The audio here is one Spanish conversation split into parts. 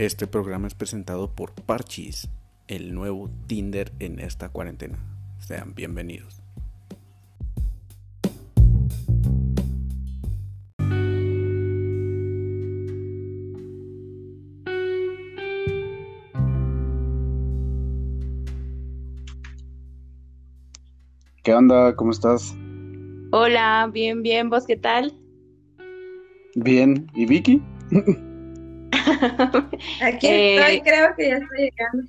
Este programa es presentado por Parchis, el nuevo Tinder en esta cuarentena. Sean bienvenidos. ¿Qué onda? ¿Cómo estás? Hola, bien, bien, ¿vos qué tal? Bien, ¿y Vicky? Aquí estoy, eh, creo que ya estoy llegando.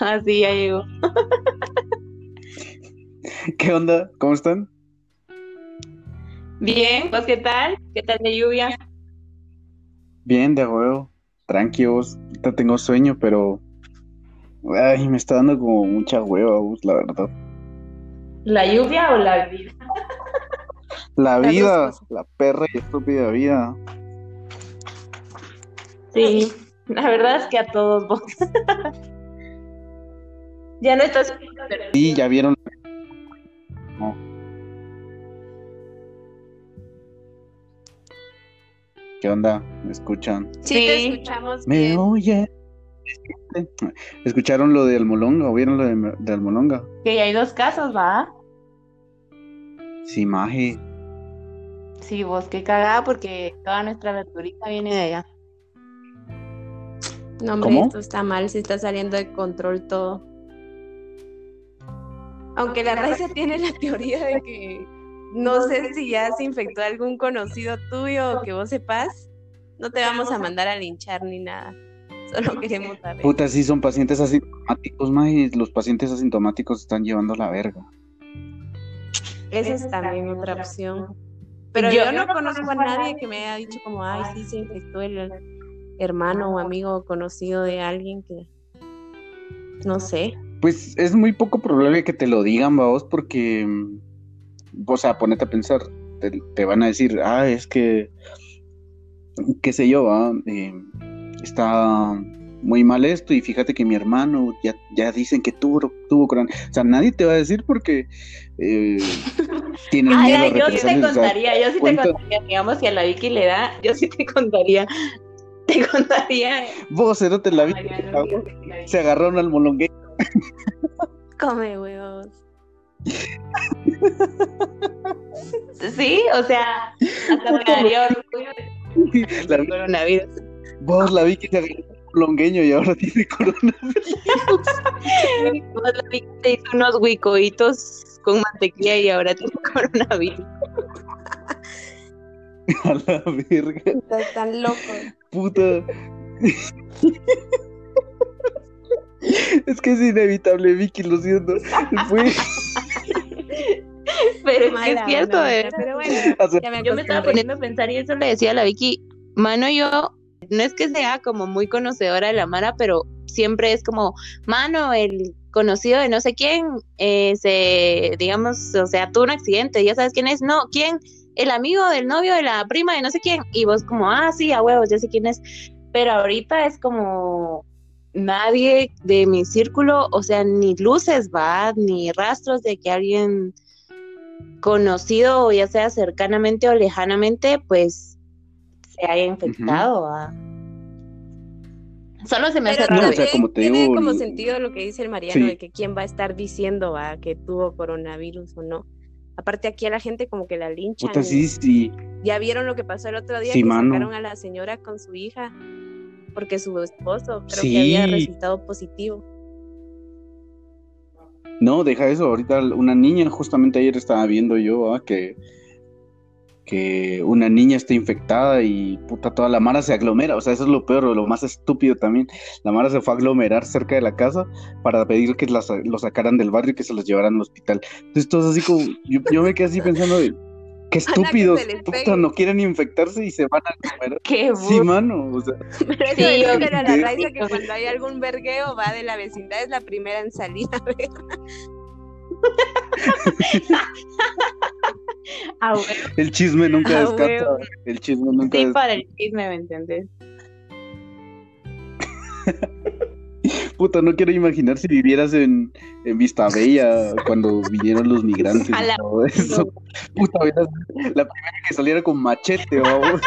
Ah, sí, ya llegó. ¿Qué onda? ¿Cómo están? Bien, ¿vos qué tal? ¿Qué tal de lluvia? Bien, de huevo. Tranquilos, ahorita tengo sueño, pero. Ay, me está dando como mucha hueva, la verdad. ¿La lluvia o la vida? La vida, la perra y estúpida vida. Sí, la verdad es que a todos vos. ya no estás. Sí, ya vieron. ¿Qué onda? ¿Me escuchan? Sí, te escuchamos. Me oye. ¿Escucharon lo de Almolonga o vieron lo de, de Almolonga? Que hay dos casos, ¿va? Sí, maje. Sí, vos, qué cagada, porque toda nuestra verdurita viene de allá. No, hombre, esto está mal, si está saliendo de control todo. Aunque la raza tiene la teoría de que no sé si ya se infectó algún conocido tuyo o que vos sepas, no te vamos a mandar a linchar ni nada. Solo queremos saber. Puta, sí, son pacientes asintomáticos, más y los pacientes asintomáticos están llevando la verga. Esa es también otra opción. Pero yo, no conozco a nadie que me haya dicho como, ay, sí, se infectó el hermano o amigo conocido de alguien que, no sé. Pues es muy poco probable que te lo digan, vos, porque, o sea, ponete a pensar, te, van a decir, ah, es que, qué sé yo, ¿va? Eh, está muy mal esto y fíjate que mi hermano ya, ya dicen que tuvo, tuvo coronavirus. O sea, nadie te va a decir porque eh, tienen miedo Yo sí te contaría, yo sí te contaría, digamos, si a la Vicky le da, yo sí te contaría. Te contaría. Vos, no te la vi. Se agarraron al molongueño. Come huevos. sí, o sea, hasta me daría orgullo coronavirus. Vos la vi que se agarró longueño y ahora tiene coronavirus. te hizo unos huicoitos con mantequilla y ahora tiene coronavirus. A la verga. Estás tan loco. Puta. Es que es inevitable, Vicky, lo siento. Fue... Pero es que es cierto, ¿eh? Pero bueno, yo me estaba poniendo a pensar y eso le decía a la Vicky, mano, yo no es que sea como muy conocedora de la Mara, pero siempre es como, mano, el conocido de no sé quién, eh, se, digamos, o sea, tuvo un accidente, ya sabes quién es, no, ¿quién? El amigo del novio de la prima de no sé quién, y vos como, ah, sí, a huevos, ya sé quién es, pero ahorita es como nadie de mi círculo, o sea, ni luces, va, ni rastros de que alguien conocido, ya sea cercanamente o lejanamente, pues se haya infectado. Solo se me hace raro. tiene como sentido lo que dice el Mariano de que quién va a estar diciendo ¿a? que tuvo coronavirus o no. Aparte aquí a la gente como que la linchan. Ya vieron lo que pasó el otro día que sacaron a la señora con su hija porque su esposo creo que había resultado positivo. No, deja eso. Ahorita una niña, justamente ayer estaba viendo yo que que una niña esté infectada y puta toda la mara se aglomera, o sea, eso es lo peor, lo más estúpido también. La mara se fue a aglomerar cerca de la casa para pedir que las, lo sacaran del barrio y que se los llevaran al hospital. Entonces todos así como, yo, me quedé así pensando de, qué estúpidos, puta, no quieren infectarse y se van a aglomerar. Qué sí, mano, o sea. Pero eso sí, yo la raíz que cuando hay algún vergueo va de la vecindad, es la primera en salir a ver. Ah, el chisme nunca ah, descansa. El chisme nunca Sí, para el chisme, ¿me entendés? Puta, no quiero imaginar si vivieras en, en Vista Bella cuando vinieron los migrantes y todo eso. Puta, la primera que saliera con machete, vamos.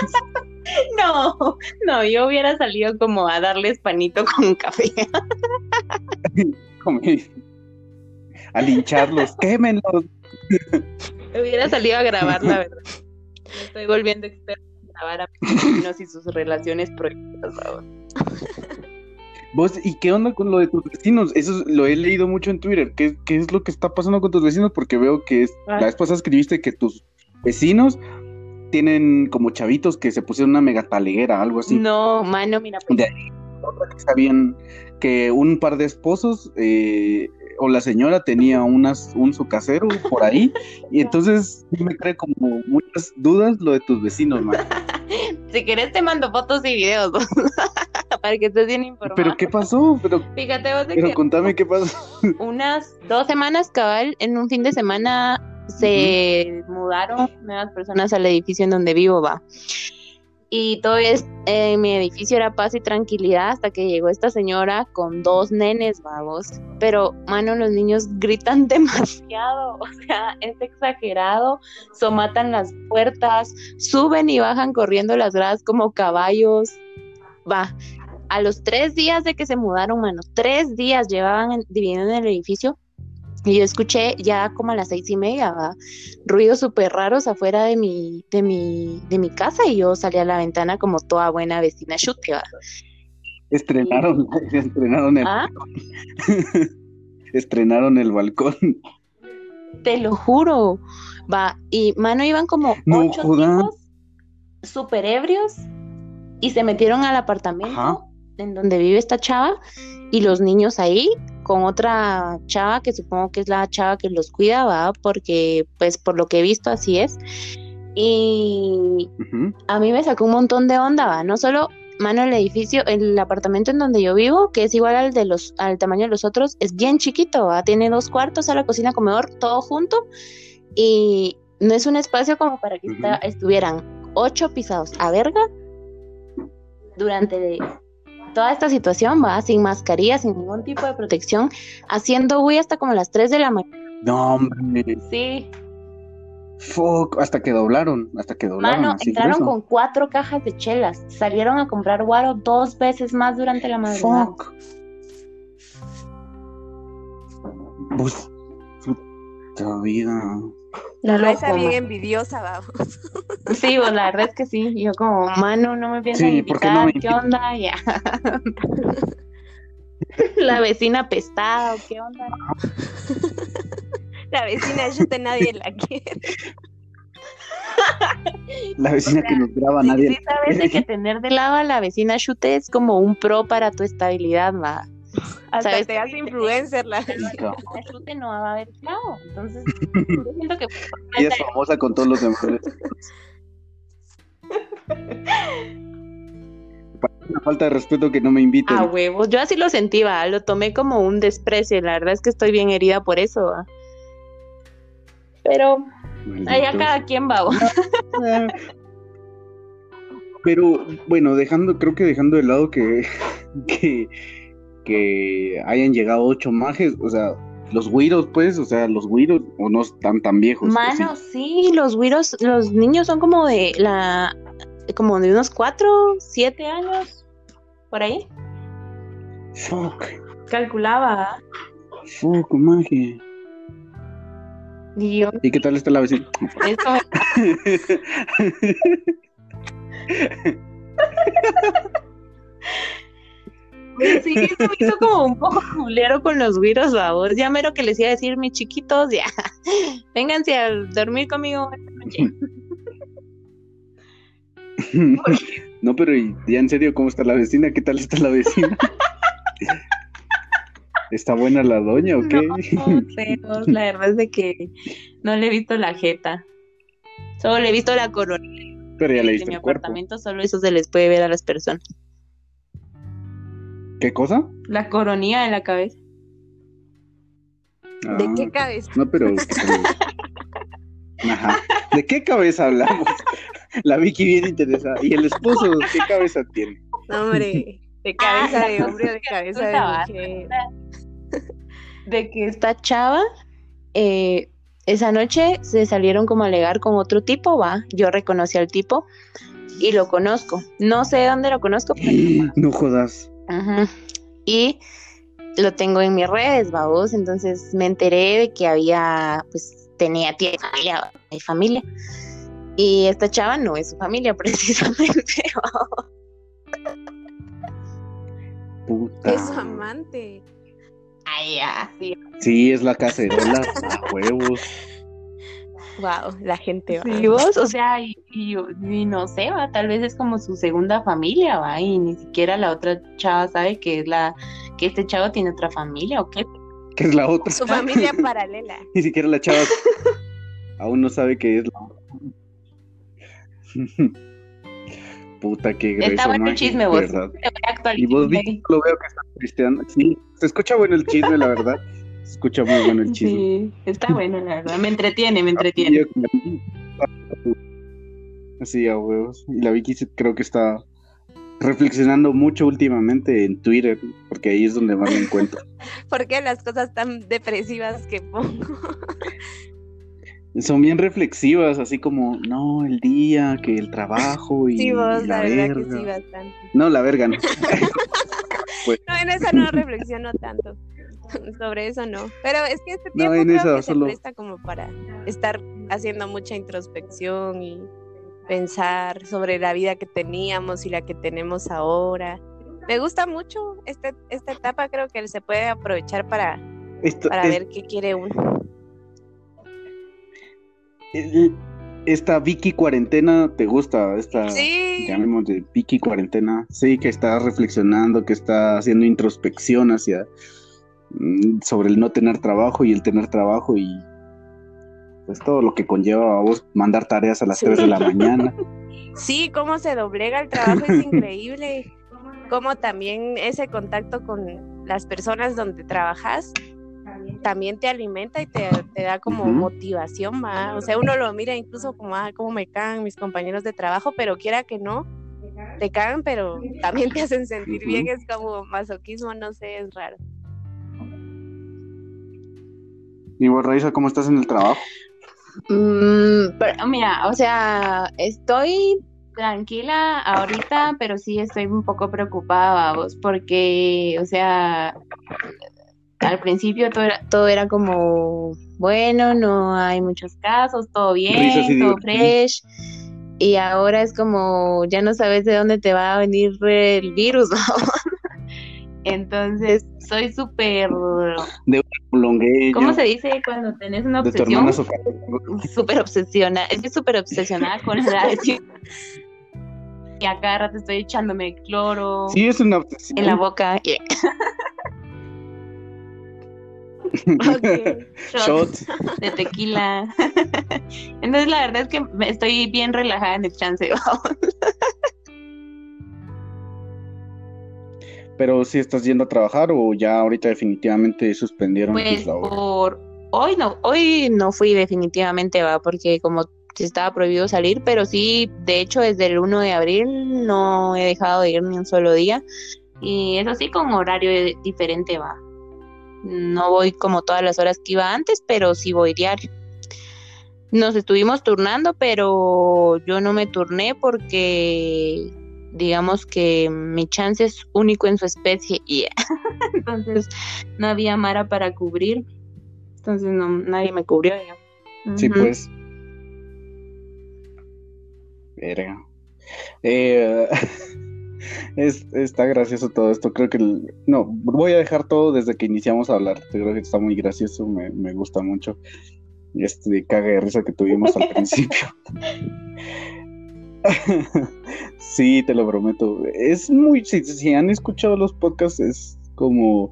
no, no, yo hubiera salido como a darles panito con café. A lincharlos, quémenlos. Hubiera salido a grabar, la verdad. Me estoy volviendo experto en grabar a mis vecinos y sus relaciones prohibidas ahora. ¿Vos, ¿y qué onda con lo de tus vecinos? Eso lo he leído mucho en Twitter. ¿Qué, qué es lo que está pasando con tus vecinos? Porque veo que es, la vez pasada escribiste que tus vecinos tienen como chavitos que se pusieron una mega taliguera, algo así. No, mano, mira. Pues. sabían que un par de esposos eh, o la señora tenía unas, un su casero por ahí, y entonces me trae como muchas dudas lo de tus vecinos, man. si querés te mando fotos y videos para que estés bien informado. ¿Pero qué pasó? Pero, Fíjate vos de pero contame qué pasó. Unas dos semanas, cabal, en un fin de semana se mudaron nuevas personas al edificio en donde vivo, va y todo es, eh, mi edificio era paz y tranquilidad hasta que llegó esta señora con dos nenes vagos. Pero, mano, los niños gritan demasiado, o sea, es exagerado, somatan las puertas, suben y bajan corriendo las gradas como caballos. Va, a los tres días de que se mudaron, mano, tres días llevaban dividiendo en el edificio, y yo escuché ya como a las seis y media, ruidos súper raros afuera de mi, de mi, de mi casa y yo salí a la ventana como toda buena vecina chute, Estrenaron, estrenaron el ¿Ah? estrenaron el balcón. Te lo juro. Va, y mano iban como ocho tipos súper ebrios y se metieron al apartamento en donde vive esta chava y los niños ahí con otra chava que supongo que es la chava que los cuida, Porque pues por lo que he visto así es. Y a mí me sacó un montón de onda, ¿va? No solo mano el edificio, el apartamento en donde yo vivo, que es igual al de los al tamaño de los otros, es bien chiquito, ¿va? Tiene dos cuartos, a la cocina, comedor, todo junto y no es un espacio como para que estuvieran ocho pisados a verga durante toda esta situación, va, sin mascarilla, sin ningún tipo de protección, haciendo güey hasta como las 3 de la mañana. No, hombre. Sí. Fuck, hasta que doblaron, hasta que doblaron. Mano, entraron con cuatro cajas de chelas, salieron a comprar guaro dos veces más durante la madrugada. Fuck. Pues, vida. La raza bien envidiosa, vamos. Sí, pues la verdad es que sí. Yo como, mano, no me piensan invitar, ¿qué, onda? Ya. La vecina pestada, ¿qué onda? La vecina te nadie la quiere. La vecina que nos graba nadie. Sí, sabes que tener de lado a la vecina chute es como un pro para tu estabilidad, va. Hasta ¿Sabes? te hace influencer la chute no va a haber clavo. Entonces, yo siento que. Ella es famosa con todos los demás. Una falta de respeto que no me inviten. A huevos, yo así lo sentí, va, lo tomé como un desprecio, la verdad es que estoy bien herida por eso, va. Pero allá cada quien va. Pero bueno, dejando, creo que dejando de lado que, que, que hayan llegado ocho majes, o sea, los güiros, pues, o sea, los güiros o no están tan viejos. Mano, sí, los güiros, los niños son como de la, como de unos cuatro, siete años, por ahí. Fuck. Calculaba. Fuck, magia. ¿Y, ¿Y qué tal está la vecina? Sí, me hizo como un poco culero con los güiros, vos. Ya mero que les iba a decir, mis chiquitos, ya, vénganse a dormir conmigo esta noche. No, pero ya en serio, ¿cómo está la vecina? ¿Qué tal está la vecina? ¿Está buena la doña o qué? No, pero la verdad es de que no le he visto la jeta. Solo le he visto la corona. Pero ya le viste mi apartamento, solo eso se les puede ver a las personas. ¿Qué cosa? La coronilla en la cabeza. ¿De qué ah, cabeza? No, pero. Ajá. ¿De qué cabeza hablamos? La Vicky bien interesada. ¿Y el esposo qué cabeza tiene? hombre, de cabeza de hombre o de cabeza de mujer. De que esta chava eh, esa noche se salieron como a alegar con otro tipo, va. Yo reconocí al tipo y lo conozco. No sé dónde lo conozco. No jodas. Y lo tengo en mis redes, vamos. Entonces me enteré de que había, pues tenía tía familia, familia. Y esta chava no es su familia, precisamente. Puta. Es su amante. Ay, ya, sí. Sí, es la cacerola a huevos. Wow, la gente va. Sí, vos, o sea, y, no sé, va, tal vez es como su segunda familia, va, y ni siquiera la otra chava sabe que es la, que este chavo tiene otra familia, ¿o qué? Que es la otra. Su familia paralela. ni siquiera la chava aún no sabe que es la otra. Puta, qué grueso, Está bueno el chisme, vos. ¿verdad? Y vos, Vicky, lo veo que está cristiano. Sí, se escucha bueno el chisme, la verdad. Escucha muy bueno el chisme. Sí, está bueno, la verdad. Me entretiene, me entretiene. Así, a huevos. Y la Vicky creo que está reflexionando mucho últimamente en Twitter, porque ahí es donde más me encuentro. ¿Por qué las cosas tan depresivas que pongo? son bien reflexivas, así como, no, el día, que el trabajo y, sí, vos, la, verdad que sí, bastante. No, la verga no. pues. No, en eso no reflexiono tanto. Sobre eso no. Pero es que este tiempo creo que se presta como para estar haciendo mucha introspección y pensar sobre la vida que teníamos y la que tenemos ahora. Me gusta mucho este, esta etapa, creo que se puede aprovechar para, para ver qué quiere uno esta Vicky cuarentena te gusta, esta sí. llamemos de Vicky cuarentena, sí, que está reflexionando, que está haciendo introspección hacia sobre el no tener trabajo y el tener trabajo y pues todo lo que conlleva a vos mandar tareas a las 3 de la mañana. Sí, cómo se doblega el trabajo es increíble. Cómo también ese contacto con las personas donde trabajas también te alimenta y te, da como motivación, ¿va? O sea, uno lo mira incluso como, ah, cómo me cagan mis compañeros de trabajo, pero quiera que no, te cagan, pero también te hacen sentir bien, es como masoquismo, no sé, es raro. Y vos, Raisa, ¿cómo estás en el trabajo? Mm, mira, o sea, estoy tranquila ahorita, pero sí estoy un poco preocupada, vos, porque, o sea, al principio todo era, todo era como, bueno, no hay muchos casos, todo bien, todo fresh. Y ahora es como, ya no sabes de dónde te va a venir el virus, ¿no? Entonces, soy súper... De ¿Cómo se dice cuando tenés una obsesión? Súper obsesionada. Estoy súper obsesionada con la y a cada rato estoy echándome cloro. Sí, es una obsesión. En la boca. Okay. Shots. de tequila. Entonces la verdad es que estoy bien relajada en el chance. Pero si estás yendo a trabajar o ya ahorita definitivamente suspendieron pues por hoy no, hoy no fui definitivamente va porque como estaba prohibido salir, pero sí, de hecho desde el 1 de abril no he dejado de ir ni un solo día y eso sí con horario diferente va. No voy como todas las horas que iba antes, pero sí voy diario. Nos estuvimos turnando, pero yo no me turné porque digamos que mi chance es único en su especie y entonces no había Mara para cubrir. Entonces no, nadie me cubrió ya. Sí, pues. Verga. Eh, es, está gracioso todo esto. Creo que. no, voy a dejar todo desde que iniciamos a hablar. Creo que está muy gracioso. Me, me gusta mucho. Este caga de risa que tuvimos al principio. sí, te lo prometo. Es muy. Si, si, han escuchado los podcasts, es como.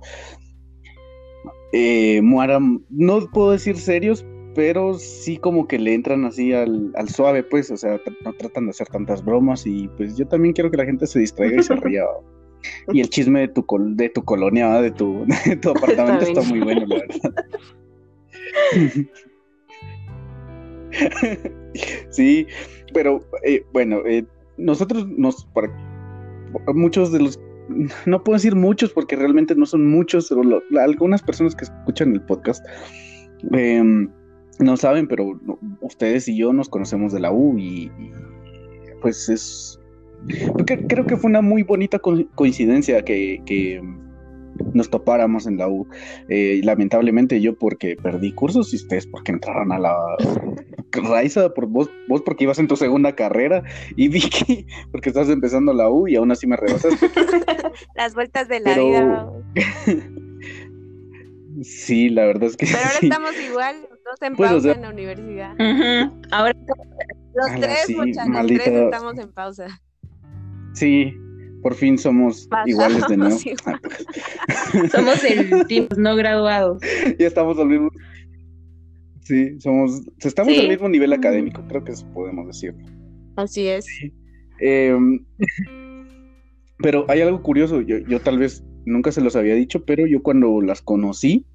Eh, no puedo decir serios, pero sí como que le entran así al, suave, pues, o sea, no tratan de hacer tantas bromas y pues yo también quiero que la gente se distraiga y se ría. y el chisme de tu, de tu colonia, de tu, de tu apartamento está, muy bueno, la verdad. sí, pero eh, bueno, eh, nosotros nos, para, muchos de los, no puedo decir muchos porque realmente no son muchos, pero algunas personas que escuchan el podcast, eh, no saben, pero ustedes y yo nos conocemos de la U y, pues es... Creo que fue una muy bonita coincidencia que, nos topáramos en la U. Eh, lamentablemente yo porque perdí cursos y ustedes porque entraron a la Raiza, por vos, vos porque ibas en tu segunda carrera y Vicky porque estás empezando la U y aún así me rebasaste. Las vueltas de la vida. sí, la verdad es que Pero ahora estamos igual, todos en pues, pausa en la universidad. Ahora los tres, muchachos, los tres estamos en pausa. Sí, por fin somos iguales de nuevo. somos el team no graduados. Ya estamos al mismo. Sí, somos, estamos al mismo nivel académico, creo que eso podemos decirlo. Así es. Em, pero hay algo curioso, yo, yo tal vez nunca se los había dicho, pero yo cuando las conocí,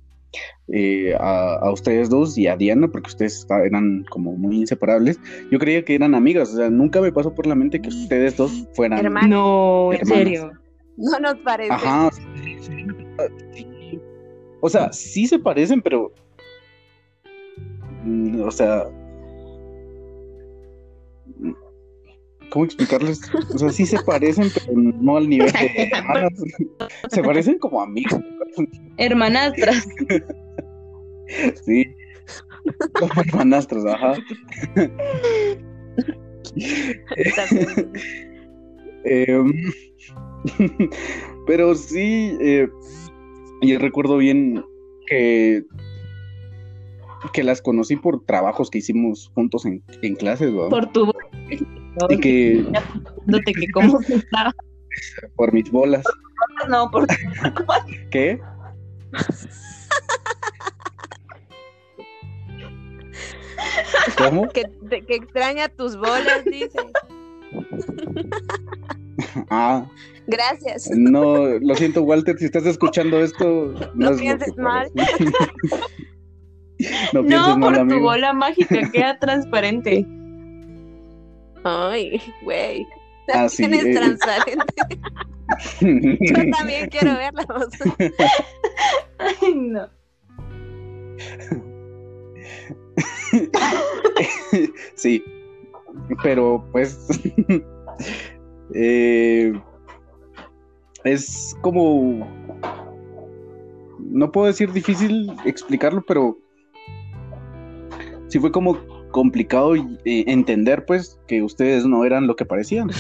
eh, a, ustedes dos y a Diana, porque ustedes eran como muy inseparables. Yo creía que eran amigas, o sea, nunca me pasó por la mente que ustedes dos fueran. Hermanos. No, en serio. No nos parece. Ajá. O sea, sí se parecen, pero. Mm, o sea. ¿Cómo explicarles? O sea, sí se parecen, pero no al nivel de hermanas. Se parecen como amigas. Hermanastras. Sí. Como hermanastras, ajá. Em, pero sí, eh, yo recuerdo bien que que las conocí por trabajos que hicimos juntos en, en clases. Por tu y que que cómo estaba. Por mis bolas. No, por ¿Qué? ¿Cómo? Que, que extraña tus bolas, dice. Ah. Gracias. No, lo siento, Walter, si estás escuchando esto. No, no pienses mal. no, no por tu bola mágica queda transparente. Ay, güey. Ah, Tienes eh, transparente. Yo también quiero verla. Ay, no. sí, pero pues eh, es como no puedo decir difícil explicarlo, pero sí fue como complicado eh, entender pues que ustedes no eran lo que parecían.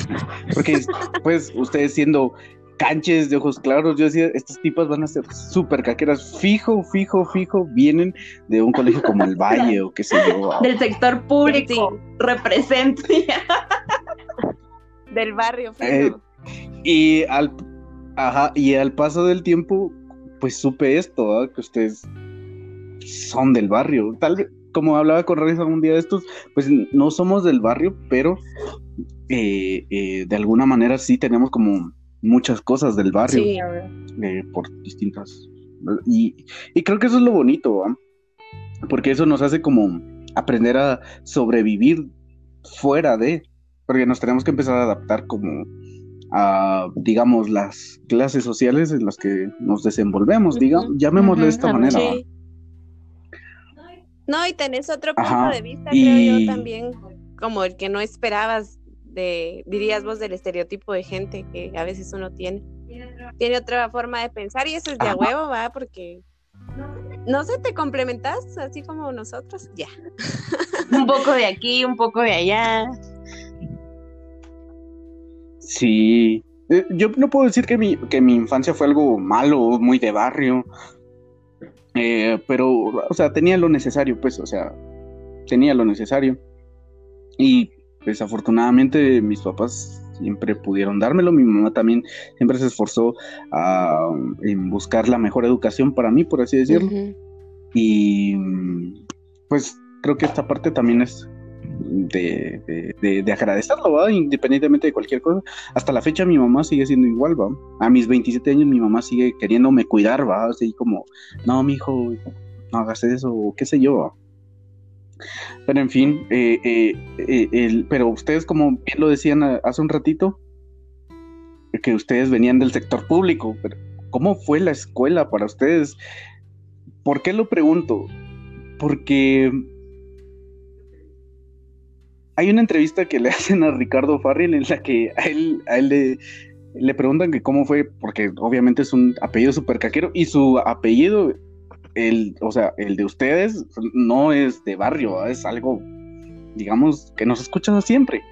Porque pues ustedes siendo canches de ojos claros, yo decía, estas tipas van a ser súper caqueras, fijo, fijo, fijo, vienen de un colegio como el Valle o qué sé yo. Del sector público, represente. Del barrio. Eh, y al ajá, y al paso del tiempo, pues supe esto, que ustedes son del barrio. Tal vez, como hablaba con Reyes un día de estos, pues no somos del barrio, pero eh, eh, de alguna manera sí tenemos como muchas cosas del barrio eh, por distintas. Y, creo que eso es lo bonito, porque eso nos hace como aprender a sobrevivir fuera de, porque nos tenemos que empezar a adaptar como a, digamos, las clases sociales en las que nos desenvolvemos, digamos, llamémosle de esta manera. No, y tenés otro punto de vista, creo yo también, como el que no esperabas de, dirías vos, del estereotipo de gente que a veces uno tiene. Tiene otra forma de pensar y eso es de a huevo, va, porque no sé, te complementas así como nosotros, ya. un poco de aquí, un poco de allá. Sí, eh, yo no puedo decir que mi, que mi infancia fue algo malo, muy de barrio. Eh, pero, o sea, tenía lo necesario, pues, o sea, tenía lo necesario. Y desafortunadamente mis papás siempre pudieron dármelo, mi mamá también siempre se esforzó a, en buscar la mejor educación para mí, por así decirlo. Y pues creo que esta parte también es de, de, agradecerlo, ¿va? independientemente de cualquier cosa. Hasta la fecha mi mamá sigue siendo igual, ¿va? A mis 27 años mi mamá sigue queriéndome cuidar, ¿va? Así como, no, mi hijo, no hagas eso, o qué sé yo, Pero en fin, eh, eh, eh, el, pero ustedes, como bien lo decían hace un ratito, que ustedes venían del sector público, pero ¿cómo fue la escuela para ustedes? ¿Por qué lo pregunto? Porque hay una entrevista que le hacen a Ricardo Farrell en la que a él, a él le, preguntan que cómo fue, porque obviamente es un apellido súper caquero y su apellido, el, o sea, el de ustedes no es de barrio, es algo, digamos, que nos escuchan siempre.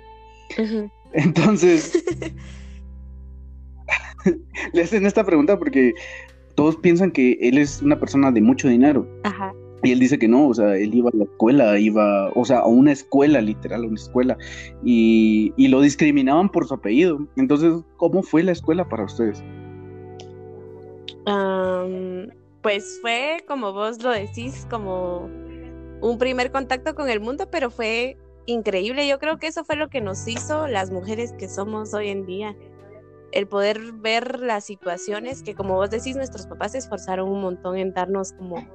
Entonces, le hacen esta pregunta porque todos piensan que él es una persona de mucho dinero. Ajá. Y él dice que no, o sea, él iba a la escuela, iba, o sea, a una escuela, literal, a una escuela, y, y lo discriminaban por su apellido. Entonces, ¿cómo fue la escuela para ustedes? pues fue, como vos lo decís, como un primer contacto con el mundo, pero fue increíble. Yo creo que eso fue lo que nos hizo las mujeres que somos hoy en día. El poder ver las situaciones que, como vos decís, nuestros papás se esforzaron un montón en darnos como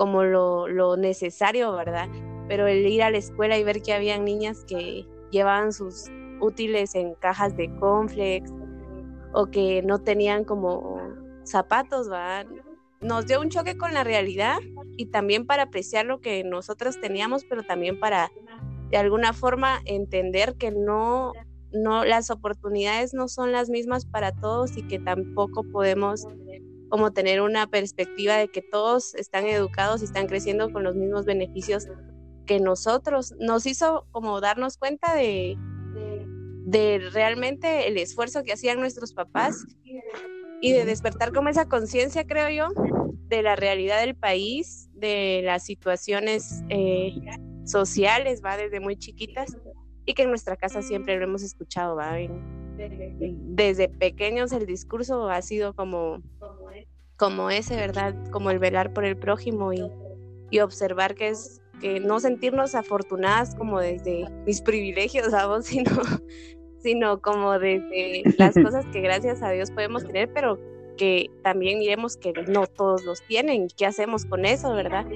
como lo, necesario, ¿verdad? Pero el ir a la escuela y ver que habían niñas que llevaban sus útiles en cajas de conflex o que no tenían como zapatos, ¿verdad? Nos dio un choque con la realidad y también para apreciar lo que nosotros teníamos, pero también para de alguna forma entender que no, no, las oportunidades no son las mismas para todos y que tampoco podemos como tener una perspectiva de que todos están educados y están creciendo con los mismos beneficios que nosotros. Nos hizo como darnos cuenta de, de, realmente el esfuerzo que hacían nuestros papás y de despertar como esa conciencia, creo yo, de la realidad del país, de las situaciones eh, sociales, va desde muy chiquitas y que en nuestra casa siempre lo hemos escuchado, va. Desde pequeños el discurso ha sido como como ese, ¿verdad? Como el velar por el prójimo y, y observar que es que no sentirnos afortunadas como desde mis privilegios, ¿sabes? Sino, sino como desde las cosas que gracias a Dios podemos tener, pero que también miremos que no todos los tienen, ¿qué hacemos con eso, verdad?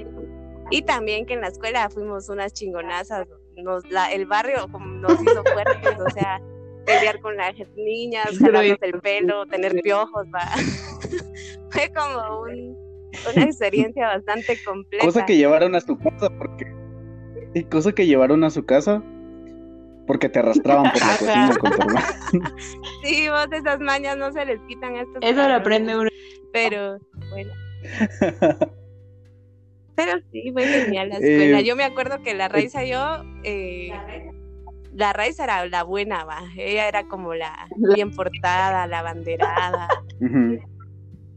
Y también que en la escuela fuimos unas chingonazas, nos, la, el barrio nos hizo fuertes, o sea, pelear con las niñas, jalarnos el pelo, tener piojos, va. Fue como una experiencia bastante compleja. Cosa que llevaron a su casa porque y cosa que llevaron a su casa porque te arrastraban por la cocina con tu hermano. Sí, vos esas mañas no se les quitan a estos. Eso lo aprende uno. Pero bueno. Pero sí, fue genial la escuela. Eh, yo me acuerdo que la raíz yo eh, la raíz era la buena, va. Ella era como la bien portada, la banderada.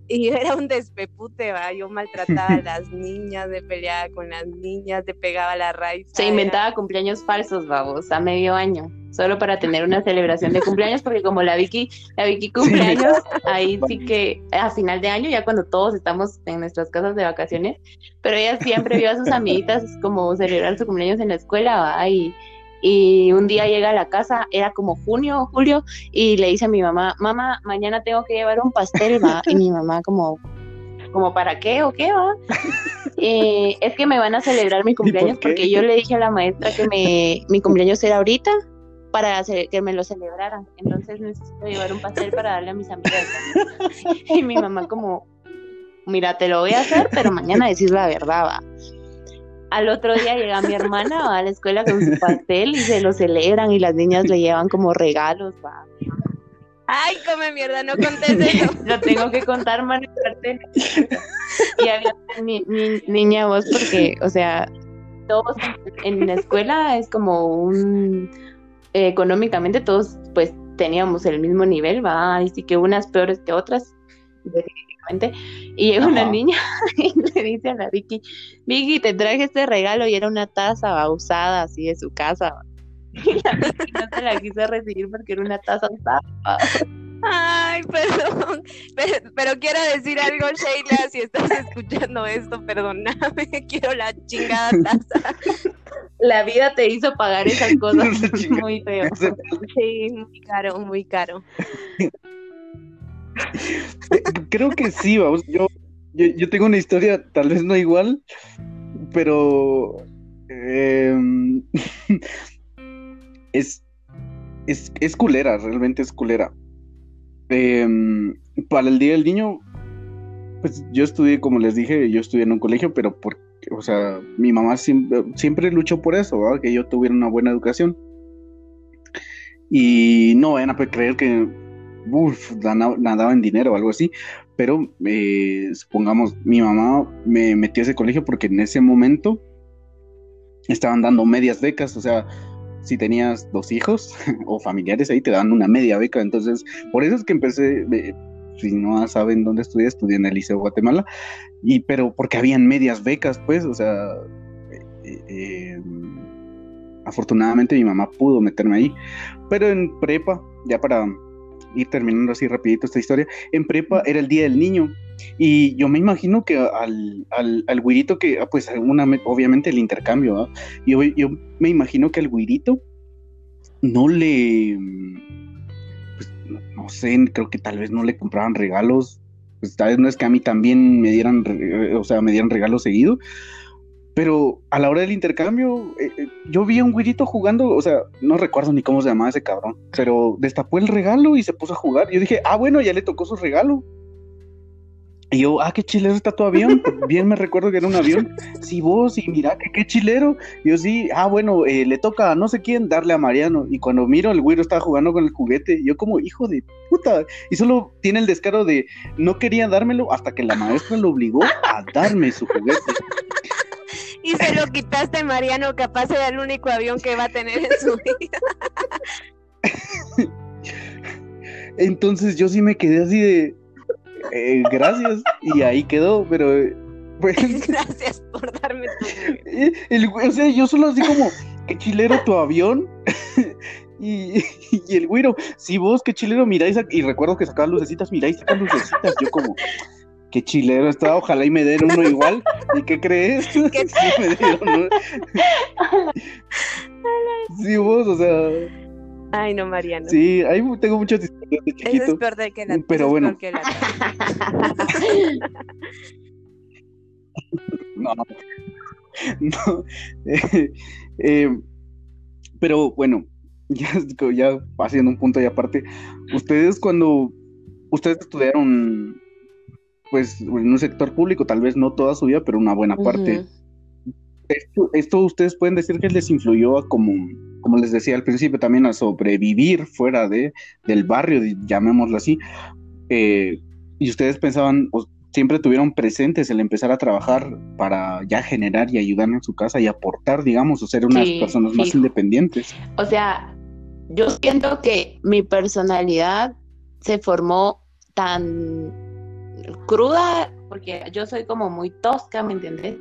Y era un despepute, va. Yo maltrataba a las niñas, me peleaba con las niñas, le pegaba la raíz. Se inventaba cumpleaños falsos, vamos, a medio año, solo para tener una celebración de cumpleaños, porque como la Vicky, la Vicky cumpleaños, ahí sí que a final de año, ya cuando todos estamos en nuestras casas de vacaciones, pero ella siempre vio a sus amiguitas como celebrar su cumpleaños en la escuela, va, y y un día llega a la casa, era como junio o julio, y le dice a mi mamá, mamá, mañana tengo que llevar un pastel, va, y mi mamá como, como para qué o qué va. Eh, es que me van a celebrar mi cumpleaños porque yo le dije a la maestra que me, mi cumpleaños era ahorita para que me lo celebraran. Entonces necesito llevar un pastel para darle a mis amigas. Y mi mamá como, mira, te lo voy a hacer, pero mañana decís la verdad, va. Al otro día llega mi hermana a la escuela con su pastel y se lo celebran y las niñas le llevan como regalos. Va. Ay, come mierda, no contés eso. lo tengo que contar, mano. Y había mi, niña vos porque, o sea, todos en la escuela es como un... económicamente todos pues teníamos el mismo nivel, va, y sí que unas peores que otras, y llega una niña y le dice a la Vicky, Vicky, te traje este regalo y era una taza usada así de su casa. Y la Vicky no se la quiso recibir porque era una taza usada. Ay, perdón, pero, quiero decir algo, Sheila, si estás escuchando esto, perdóname, quiero la chingada taza. La vida te hizo pagar esas cosas muy feo. Sí, muy caro, muy caro. Creo que sí, vamos. Yo, yo, tengo una historia, tal vez no igual, pero em, es, es, culera, realmente es culera. Em, para el Día del Niño, pues yo estudié, como les dije, yo estudié en un colegio, pero porque, o sea, mi mamá siempre, siempre luchó por eso, que yo tuviera una buena educación. Y no vayan a creer que uf, nadaba en dinero o algo así, pero eh, supongamos, mi mamá me metió a ese colegio porque en ese momento estaban dando medias becas, o sea, si tenías dos hijos o familiares ahí te daban una media beca, entonces por eso es que empecé, si no saben dónde estudié, estudié en el Liceo Guatemala, y pero porque habían medias becas, pues, o sea, eh, eh, afortunadamente mi mamá pudo meterme ahí, pero en prepa, ya para ir terminando así rapidito esta historia, en prepa era el Día del Niño. Y yo me imagino que al, al, al güirito que, ah, pues obviamente el intercambio, yo, yo me imagino que al güirito no le, pues, no, sé, creo que tal vez no le compraban regalos, pues tal vez no es que a mí también me dieran, o sea, me dieran regalos seguido, pero a la hora del intercambio, eh, eh, yo vi a un güirito jugando, o sea, no recuerdo ni cómo se llamaba ese cabrón, pero destapó el regalo y se puso a jugar. Yo dije, ah, bueno, ya le tocó su regalo. Y yo, ah, qué chilero está tu avión. Bien me recuerdo que era un avión. Sí, vos, y mira, que qué chilero. yo sí, ah, bueno, eh, le toca a no sé quién darle a Mariano. Y cuando miro, el güiro estaba jugando con el juguete. yo como, hijo de puta. Y solo tiene el descaro de, no quería dármelo hasta que la maestra lo obligó a darme su juguete y se lo quitaste, Mariano, capaz era el único avión que va a tener en su vida. Entonces yo sí me quedé así de eh, gracias y ahí quedó, pero pues, gracias por darme tu el, o sea, yo solo así como qué chilero tu avión y, y, el güiro, si vos qué chilero miráis y recuerdo que sacaba lucecitas, miráis sacas lucecitas, yo como Qué chilero está, ojalá y me den uno igual. ¿Y qué crees? sí, me dieron, sí, vos, o sea. Ay, no, Mariano. Sí, ahí tengo muchas historias de chiquito. Eso es peor de que la Pero bueno. no, no. no. Eh, eh, pero bueno, ya, ya haciendo un punto y aparte, ustedes cuando ustedes estudiaron pues en un sector público, tal vez no toda su vida, pero una buena parte. esto, ustedes pueden decir que les influyó a como, como les decía al principio, también a sobrevivir fuera de, del barrio, llamémoslo así. Eh, y ustedes pensaban, o siempre tuvieron presentes el empezar a trabajar para ya generar y ayudar en su casa y aportar, digamos, o ser unas personas más independientes. O sea, yo siento que mi personalidad se formó tan cruda, porque yo soy como muy tosca, ¿me entiendes?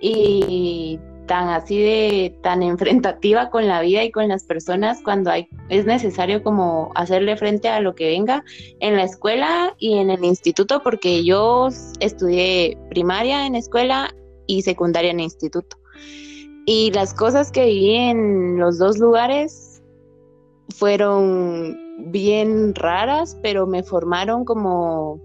Y tan así de tan enfrentativa con la vida y con las personas cuando hay es necesario como hacerle frente a lo que venga en la escuela y en el instituto porque yo estudié primaria en escuela y secundaria en instituto y las cosas que viví en los dos lugares fueron bien raras pero me formaron como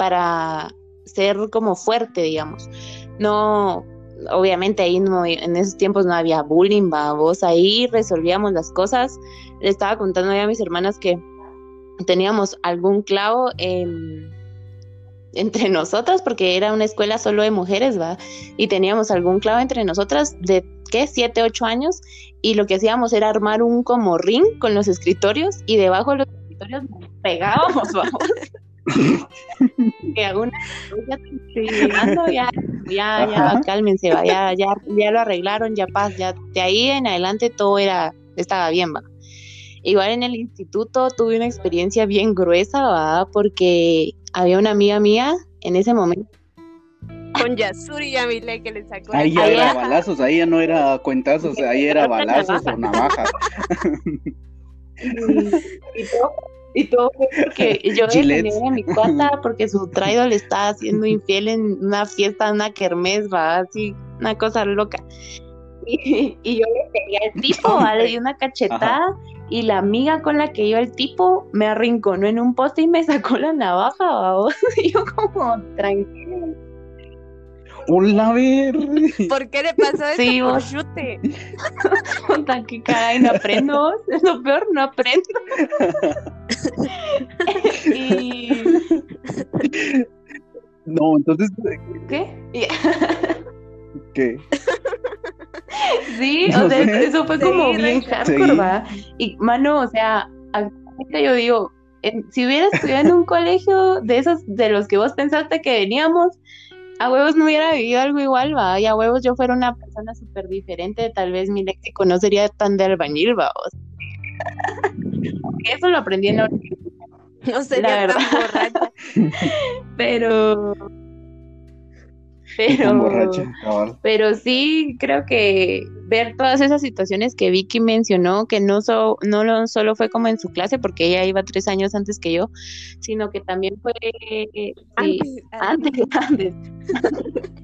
para ser como fuerte, digamos. No, obviamente ahí no, en esos tiempos no había bullying, vos ahí resolvíamos las cosas. Le estaba contando a mis hermanas que teníamos algún clavo entre nosotras, porque era una escuela solo de mujeres, va, y teníamos algún clavo entre nosotras de, ¿qué? Siete, ocho años, y lo que hacíamos era armar un como ring con los escritorios, y debajo de los escritorios pegábamos, vamos. que alguna ya, ya, ya, cálmense, ya, ya, ya lo arreglaron, ya paz, ya de ahí en adelante todo era, estaba bien, va. Igual en el instituto tuve una experiencia bien gruesa, va, porque había una amiga mía en ese momento. Con Yasuri y que le sacó. Ahí ya era balazos, ahí ya no era cuentazos, ahí era balazos o navajas. y todo y todo porque yo defendí a mi cuata porque su traido le estaba haciendo infiel en una fiesta, una kermés, va así, una cosa loca. Y, yo le pegué al tipo, le di una cachetada y la amiga con la que iba el tipo me arrinconó en un poste y me sacó la navaja, ¿va? Y yo como, tranquilo Hola, ver. ¿Por qué le pasó eso sí, por chute? que caray, no aprendo. Es lo peor, no aprendo. y... No, entonces. ¿Qué? ¿Qué? Sí, o sea, eso fue como bien hardcore, ¿va? Y, mano, o sea, actualmente yo digo, si hubiera estudiado en un colegio de esos de los que vos pensaste que veníamos, a huevos no hubiera vivido algo igual, va, y a huevos yo fuera una persona súper diferente, tal vez mi léxico no sería tan de albañil, va, o eso lo aprendí en la No sería tan borracha. Pero pero, pero sí creo que ver todas esas situaciones que Vicky mencionó, que no, no solo fue como en su clase, porque ella iba tres años antes que yo, sino que también fue antes, antes, antes.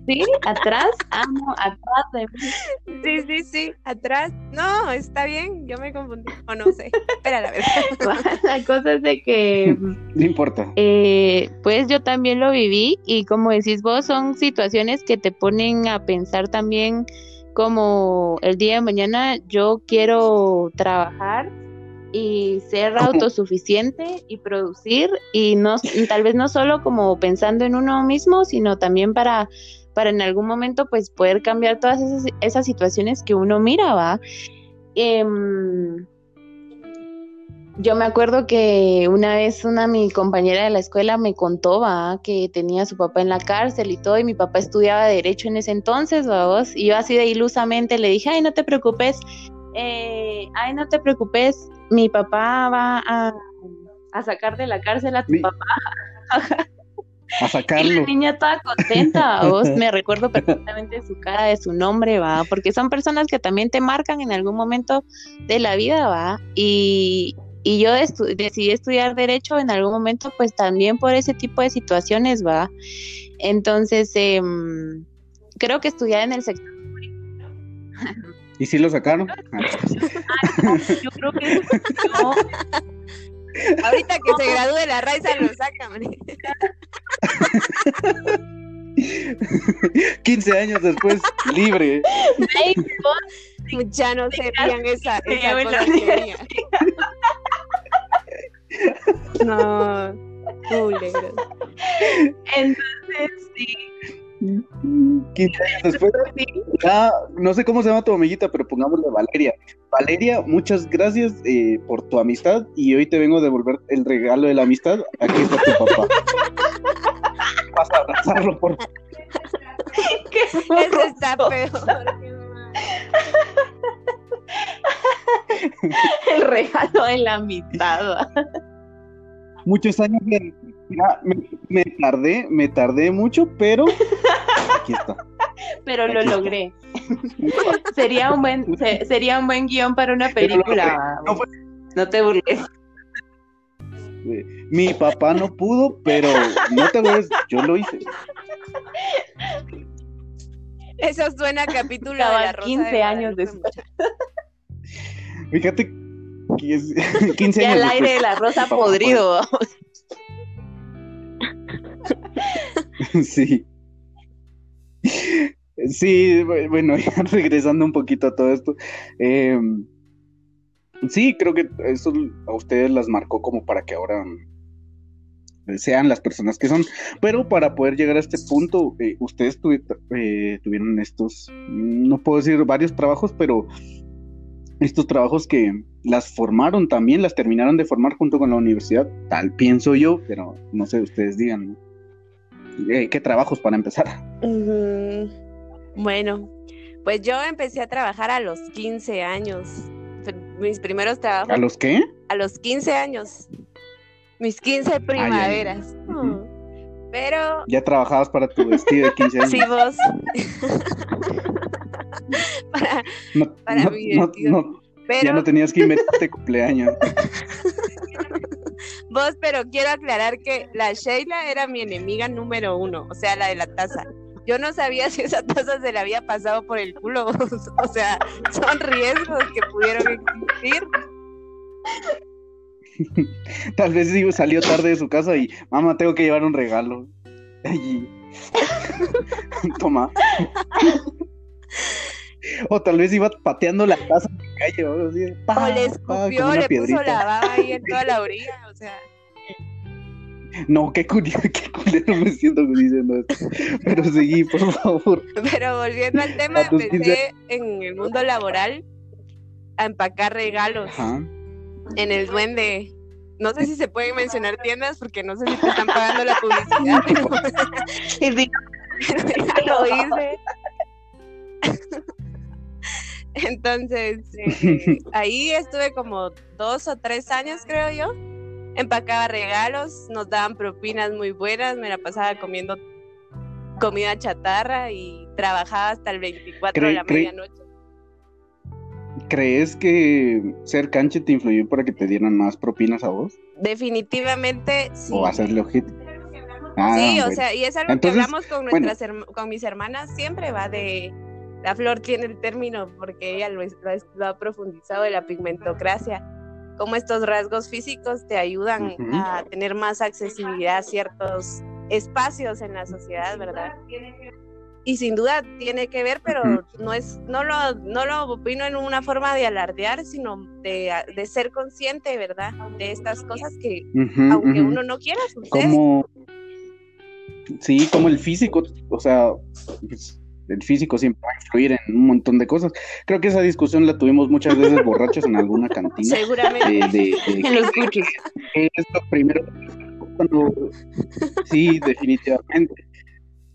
sí, atrás, amo, atrás de mí. Sí, sí, sí, atrás. No, está bien, yo me confundí, o no sé. Espera, la verdad. la cosa es de que... No importa. Eh, pues yo también lo viví y como decís vos, son situaciones que te ponen a pensar también como el día de mañana yo quiero trabajar y ser autosuficiente y producir y no tal vez no solo como pensando en uno mismo, sino también para para en algún momento pues poder cambiar todas esas, esas situaciones que uno mira, ¿va? Em, yo me acuerdo que una vez una mi compañera de la escuela me contó ¿va? que tenía a su papá en la cárcel y todo, y mi papá estudiaba derecho en ese entonces, vos, y yo así de ilusamente le dije, ay, no te preocupes, eh, ay, no te preocupes, mi papá va a, a sacar de la cárcel a tu papá. a sacarlo. Y la niña estaba contenta, vos me recuerdo perfectamente su cara, de su nombre, va, porque son personas que también te marcan en algún momento de la vida, va, y, y yo decidí estudiar derecho en algún momento, pues también por ese tipo de situaciones, va. Entonces, em, creo que estudiar en el sector ¿Y si lo sacaron? yo creo que no. Ahorita que se gradúe la raíz lo sacan. 15 años después, libre. Ya no serían esa, esa cosa No, Entonces, sí. 15 años después. Ah, no sé cómo se llama tu amiguita, pero pongámosle Valeria. Valeria, muchas gracias eh, por tu amistad y hoy te vengo a devolver el regalo de la amistad. Aquí está tu papá. Vas a abrazarlo, por Eso está peor. el regalo de la mitad. Muchos años me, me, tardé, me tardé mucho, pero aquí está. Pero lo logré. sería un buen, sería un buen guion para una película. No, te burles. Mi papá no pudo, pero no te burles, yo lo hice. Eso suena a capítulo de la Rosa 15 años después. Fíjate que es 15 ya años. el aire de la rosa podrido. sí. Sí, bueno, ya regresando un poquito a todo esto. Em, sí, creo que eso a ustedes las marcó como para que ahora sean las personas que son. Pero para poder llegar a este punto, eh, ustedes eh, tuvieron estos, no puedo decir varios trabajos, pero estos trabajos que las formaron también, las terminaron de formar junto con la universidad, tal pienso yo, pero no sé, ustedes digan, eh, ¿qué trabajos para empezar? Bueno, pues yo empecé a trabajar a los 15 años. Mis primeros trabajos. ¿A los qué? A los 15 años. Mis 15 primaveras. Pero. Ya trabajabas para tu vestido de 15 años. Sí, vos. para para mi vestido. Pero... Ya no tenías que inventarte cumpleaños. Vos, pero quiero aclarar que la Sheila era mi enemiga número uno, o sea, la de la taza. Yo no sabía si esa taza se le había pasado por el culo, o sea, son riesgos que pudieron existir. Tal vez digo, salió tarde de su casa y mamá, tengo que llevar un regalo. Toma. o tal vez iba pateando la taza en la calle, o, así, o le escupió, le puso la baba ahí en toda la orilla, o sea. No, qué, curioso, qué culero me siento diciendo esto. Pero seguí, por favor. Pero volviendo al tema, empecé en el mundo laboral a empacar regalos. En el duende. No sé si se pueden mencionar tiendas porque no sé si te están pagando la publicidad. lo hice. Entonces, eh, ahí estuve como dos o tres años, creo yo. Empacaba regalos, nos daban propinas muy buenas, me la pasaba comiendo comida chatarra y trabajaba hasta el 24 de la medianoche. ¿Crees que ser canche te influyó para que te dieran más propinas a vos? Definitivamente sí. O hacerle ojito. Ah, sí, o sea, y es algo que hablamos con nuestras con mis hermanas siempre va de la flor tiene el término porque ella lo, ha profundizado de la pigmentocracia, cómo estos rasgos físicos te ayudan a tener más accesibilidad a ciertos espacios en la sociedad, ¿verdad? Y sin duda tiene que ver, pero no es, no lo, no lo opino en una forma de alardear, sino de, ser consciente, ¿verdad? De estas cosas que, aunque uno no quiera. Como, sí, como el físico, o sea, pues, el físico siempre va a influir en un montón de cosas. Creo que esa discusión la tuvimos muchas veces borrachos en alguna cantina. Seguramente. en los cuchos. Es lo primero cuando... Sí, definitivamente.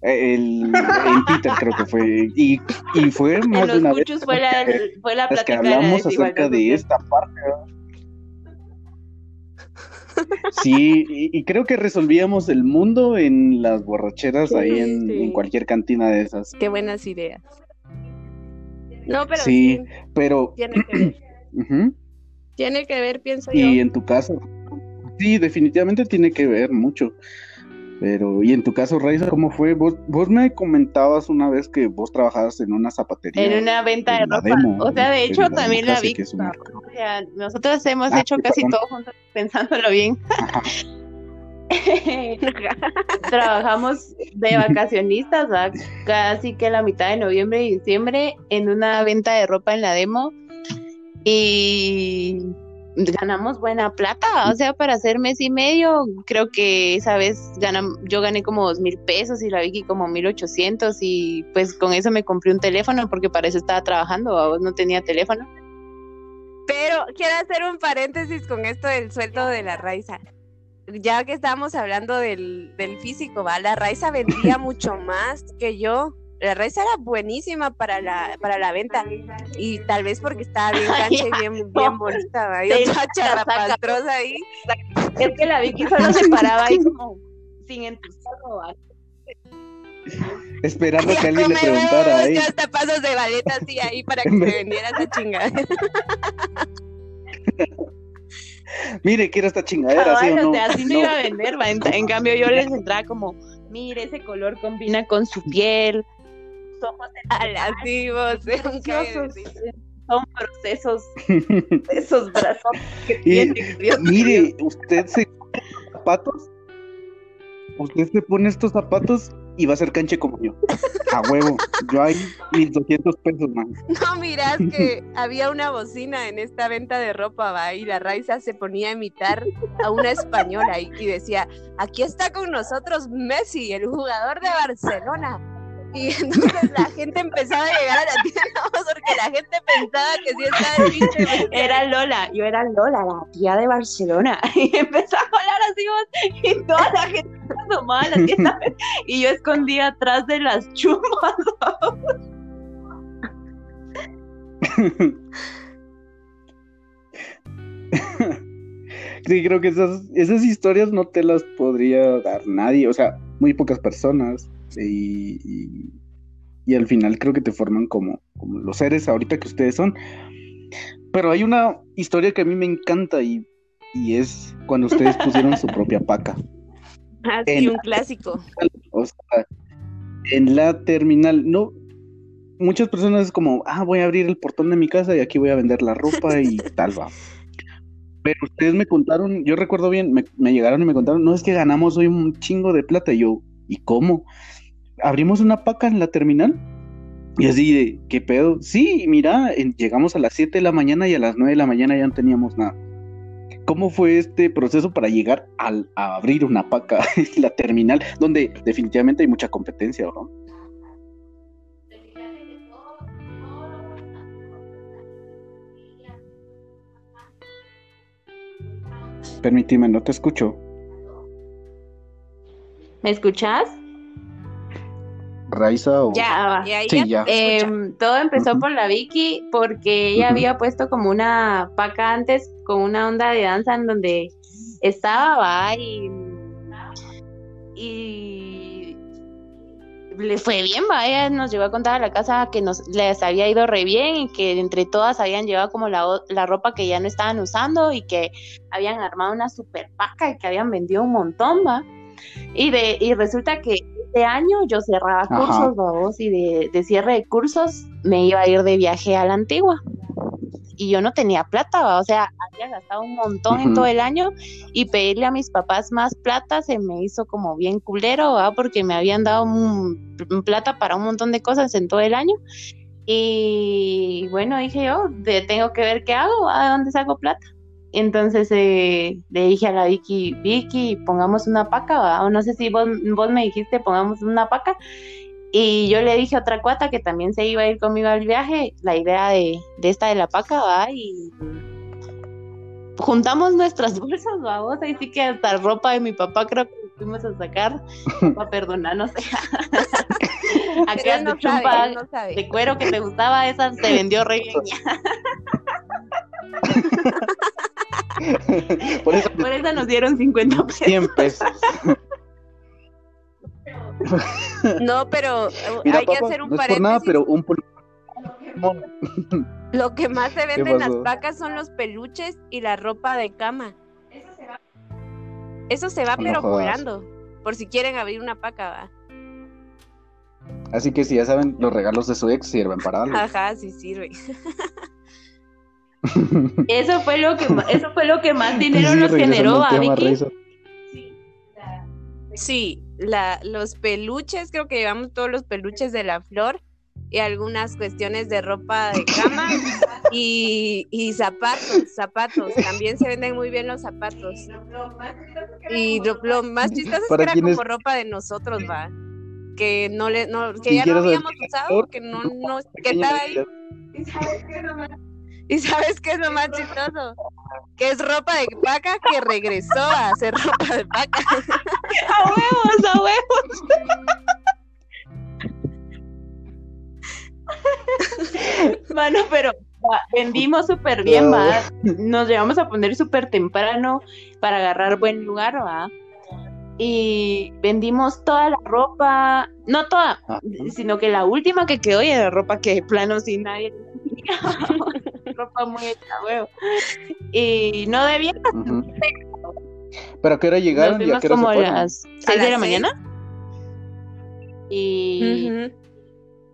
El, en Twitter creo que fue y, y fue más en los de una vez fue la, fue la que hablamos acerca de esta parte Sí, y, creo que resolvíamos el mundo en las borracheras ahí en, cualquier cantina de esas. Qué buenas ideas. No, pero sí, pero tiene que ver. Tiene que ver, pienso yo. Y en tu caso, sí, definitivamente tiene que ver mucho. Pero, y en tu caso, Raiza, ¿cómo fue? Vos, vos me comentabas una vez que vos trabajabas en una zapatería. En una venta de ropa. o sea, de hecho, también la vi. O sea, nosotros hemos ah, hecho casi todo juntos, pensándolo bien. Trabajamos de vacacionistas, casi que la mitad de noviembre y diciembre en una venta de ropa en la demo. Y ganamos buena plata, o sea, para hacer mes y medio, creo que esa vez ganam, yo gané como dos mil pesos y la Vicky como mil ochocientos y pues con eso me compré un teléfono porque para eso estaba trabajando, vos no tenía teléfono. Pero quiero hacer un paréntesis con esto del sueldo de la Raiza. Ya que estábamos hablando del, del físico, ¿va? La Raiza vendía mucho más que yo la raíz era buenísima para la, para la venta. Y tal vez porque estaba bien cancha y bien, bien bonita. Hay otra charrapastrosa ahí. Es que la Vicky solo se paraba ahí como sin entusiasmo. Esperando que alguien le preguntara ahí. hasta pasos de baleta así ahí para que se vendiera esa chingadera. Mire, quiero esta chingadera. ¿sí no? así no, iba a vender. En, en, cambio yo les entraba como, mire, ese color combina con su piel, ojos alasivos, son procesos, esos brazos que tiene. Mire, usted se zapatos, usted se pone estos zapatos y va a ser canche como yo. A huevo. Yo hay 1200 pesos más. No, miras que había una bocina en esta venta de ropa, va, y la Raiza se ponía a imitar a una española y, y decía: Aquí está con nosotros Messi, el jugador de Barcelona y entonces la gente empezaba a llegar a la tienda porque la gente pensaba que sí estaba el Era Lola, yo era Lola, la tía de Barcelona. Y empezó a hablar así y toda la gente asomaba a la tienda y yo escondía atrás de las chumas. Sí, creo que esas, esas historias no te las podría dar nadie, o sea, muy pocas personas y, y, al final creo que te forman como, como, los seres ahorita que ustedes son. Pero hay una historia que a mí me encanta y, y es cuando ustedes pusieron su propia paca. Ah, sí, un clásico. O sea, en la terminal, no, muchas personas es como, ah, voy a abrir el portón de mi casa y aquí voy a vender la ropa y tal va. Pero ustedes me contaron, yo recuerdo bien, me, me, llegaron y me contaron, no es que ganamos hoy un chingo de plata. Y yo, ¿y cómo? Abrimos una paca en la terminal. Y así de, ¿qué pedo? Sí, mira, llegamos a las 7 de la mañana y a las 9 de la mañana ya no teníamos nada. ¿cómo fue este proceso para llegar al, a abrir una paca, la terminal, donde definitivamente hay mucha competencia, ¿no? Permíteme, no te escucho. ¿Me escuchas? Raiza o... Ya, sí, ya. Em, todo empezó por la Vicky porque ella había puesto como una paca antes con una onda de danza en donde estaba va y, y le fue bien, va, ella nos llegó a contar a la casa que nos les había ido re bien y que entre todas habían llevado como la, la ropa que ya no estaban usando y que habían armado una super paca y que habían vendido un montón, va. Y, de, y resulta que este año yo cerraba cursos, y de, de, cierre de cursos me iba a ir de viaje a la antigua. Y yo no tenía plata, o sea, había gastado un montón en todo el año y pedirle a mis papás más plata se me hizo como bien culero, porque me habían dado un, plata para un montón de cosas en todo el año. Y bueno, dije yo, de, tengo que ver qué hago, ¿a dónde saco plata? Entonces eh, le dije a la Vicky, Vicky, pongamos una paca, o no sé si vos, vos me dijiste, pongamos una paca. Y yo le dije a otra cuata que también se iba a ir conmigo al viaje, la idea de, de esta de la paca, va, y juntamos nuestras bolsas, vamos, ahí sí que hasta ropa de mi papá creo que fuimos a sacar, papá, perdona, no sé. Aquella no chumpa de cuero que te gustaba, esa se vendió re bien. Por, eso, por eso nos dieron 50 pesos. 100 pesos. No, pero eh, hay que hacer un no paréntesis. nada, pero un Lo que más se vende en las vacas son los peluches y la ropa de cama. Eso se va, Eso se va pero volando. Por si quieren abrir una paca, va. Así que si ya saben, los regalos de su ex sirven para algo. Ajá, sí sirve. Eso fue lo que eso fue lo que más dinero nos generó a Vicky. Sí, la, los peluches, creo que llevamos todos los peluches de la flor y algunas cuestiones de ropa de cama y, y zapatos, zapatos. También se venden muy bien los zapatos. Y lo, más chistoso es que era como ropa de nosotros, va. Que no le, no, que ya no habíamos usado, que no, no, que estaba ahí. ¿Y sabes qué es lo más chistoso? Que es ropa de vaca que regresó a hacer ropa de vaca. ¡A huevos, a huevos! Mano, pero vendimos súper bien, va. Nos llevamos a poner súper temprano para agarrar buen lugar, va. Y vendimos toda la ropa, no toda, sino que la última que quedó y era ropa que de plano sin nadie ropa muy hecha huevo. Y no debía. ¿Pero a qué hora llegaron? y a qué hora como a las 6 de la mañana. Y.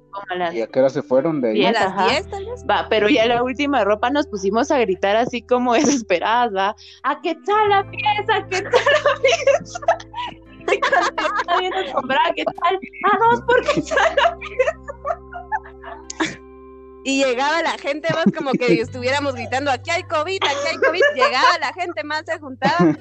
Como a las ¿Y a qué hora se fueron de ahí? a las 10 tal vez. Va, pero ya la última ropa nos pusimos a gritar así como desesperadas, va. ¿A qué tal la pieza? ¿Qué tal la pieza? Está bien asombrada, ¿qué tal? A dos, ¿por qué tal la pieza? Y llegaba la gente más como que estuviéramos gritando, aquí hay COVID, aquí hay COVID, llegaba la gente más se juntaba.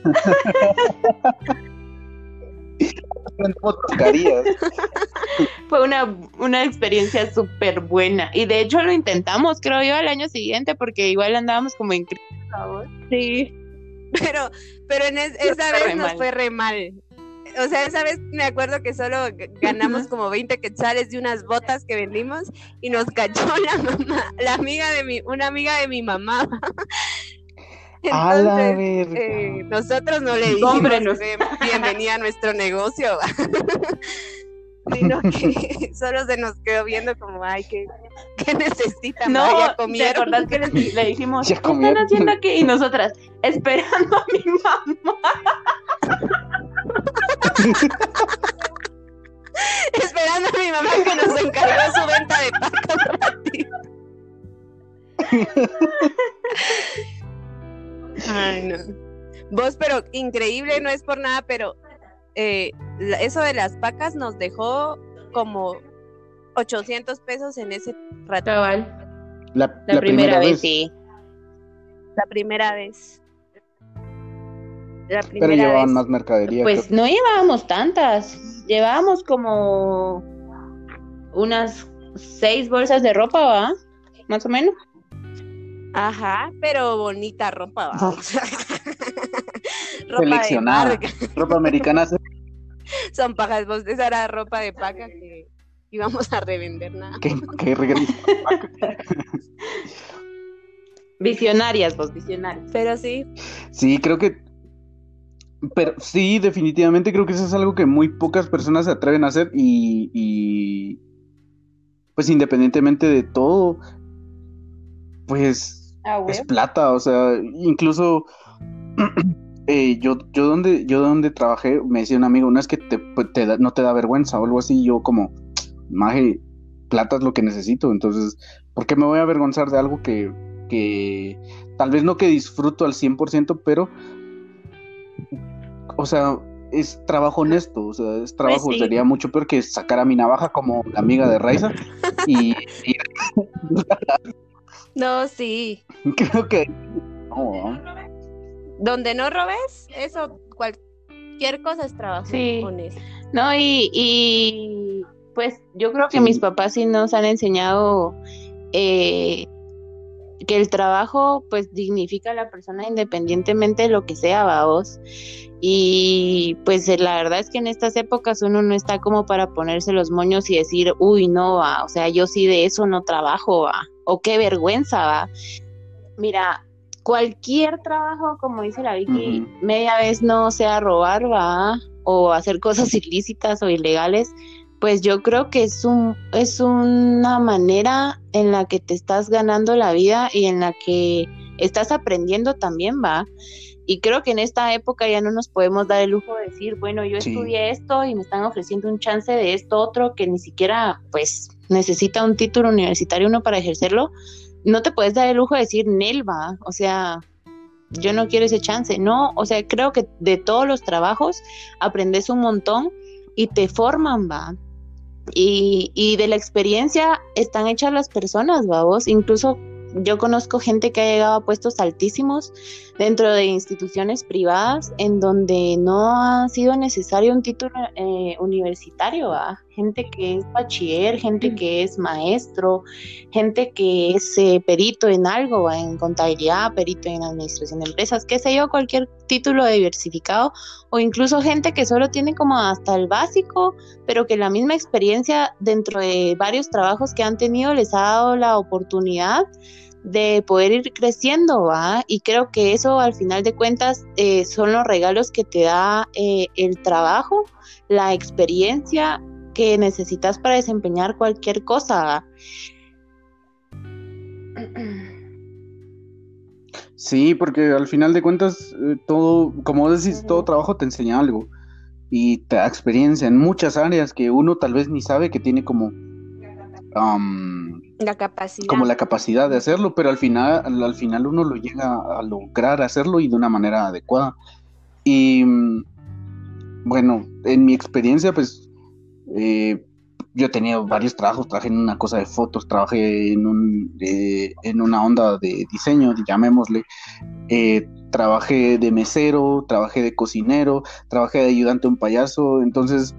Fue una, una experiencia súper buena. Y de hecho lo intentamos, creo yo, al año siguiente, porque igual andábamos como en crisis. Sí. Pero, pero en esa vez nos fue re mal o sea, esa vez me acuerdo que solo ganamos como 20 quetzales de unas botas que vendimos y nos cachó la mamá, la amiga de mi, una amiga de mi mamá. Entonces, eh, nosotros no le dijimos bienvenida a nuestro negocio, sino que solo se nos quedó viendo como, ay, ¿qué, qué necesitan? No, ya comieron. ¿te que le, dijimos, ¿qué están haciendo aquí? Y nosotras, esperando a mi mamá. Esperando a mi mamá que nos encargó su venta de pacas Ay, no. Vos, pero increíble, no es por nada, pero eh, eso de las pacas nos dejó como 800 pesos en ese rato. La, primera, vez, sí. La primera vez. La primera Pero llevaban más mercadería. Pues no llevábamos tantas, llevábamos como unas seis bolsas de ropa, ¿va? Más o menos. Ajá, pero bonita ropa, ¿va? ropa Seleccionada. ropa americana. Son pajas, vos esa era ropa de paca que íbamos a revender nada. ¿Qué, qué Visionarias, vos, visionarias. Pero sí. Sí, creo que. Pero sí, definitivamente creo que eso es algo que muy pocas personas se atreven a hacer y. pues independientemente de todo, pues ah, es plata, o sea, incluso. Eh, yo, yo donde, yo donde trabajé, me decía un amigo, una es que te, pues, no te da vergüenza o algo así, yo como, maje, plata es lo que necesito, entonces, ¿por qué me voy a avergonzar de algo que, que tal vez no que disfruto al 100%, pero, o sea, es trabajo honesto, o sea, es trabajo, pues sería mucho peor que sacar a mi navaja como la amiga de Raiza y... no, sí. Creo que... Donde no robes, eso, cualquier cosa es trabajo honesto. No, y, y pues yo creo que mis papás sí nos han enseñado eh, que el trabajo pues dignifica a la persona independientemente de lo que sea, vamos. Y pues la verdad es que en estas épocas uno no está como para ponerse los moños y decir, uy, no, va, o sea, yo sí de eso no trabajo, va, o qué vergüenza, va. Mira, cualquier trabajo, como dice la Vicky, media vez no sea robar, va, o hacer cosas ilícitas o ilegales, pues yo creo que es un es una manera en la que te estás ganando la vida y en la que estás aprendiendo también, va. Y creo que en esta época ya no nos podemos dar el lujo de decir, bueno, yo estudié esto y me están ofreciendo un chance de esto otro que ni siquiera pues necesita un título universitario uno para ejercerlo. No te puedes dar el lujo de decir, Nelva, o sea, yo no quiero ese chance. No, o sea, creo que de todos los trabajos aprendes un montón y te forman, va. Y, y de la experiencia están hechas las personas, vamos. Incluso yo conozco gente que ha llegado a puestos altísimos dentro de instituciones privadas en donde no ha sido necesario un título eh, universitario, gente que es bachiller, gente que es maestro, gente que es eh, perito en algo, en contabilidad, perito en administración de empresas, qué sé yo, cualquier título diversificado o incluso gente que solo tiene como hasta el básico, pero que la misma experiencia dentro de varios trabajos que han tenido les ha dado la oportunidad de poder ir creciendo, ¿va? Y creo que eso al final de cuentas eh, son los regalos que te da eh, el trabajo, la experiencia que necesitas para desempeñar cualquier cosa. Sí, porque al final de cuentas eh, todo, como decís, todo trabajo te enseña algo y te da experiencia en muchas áreas que uno tal vez ni sabe que tiene como la capacidad. Como la capacidad de hacerlo, pero al final, al, final uno lo llega a lograr hacerlo y de una manera adecuada. Y mm, bueno, en mi experiencia, pues eh, yo he tenido varios trabajos, trabajé en una cosa de fotos, trabajé en, un, en una onda de diseño, llamémosle, eh, trabajé de mesero, trabajé de cocinero, trabajé de ayudante a un payaso, entonces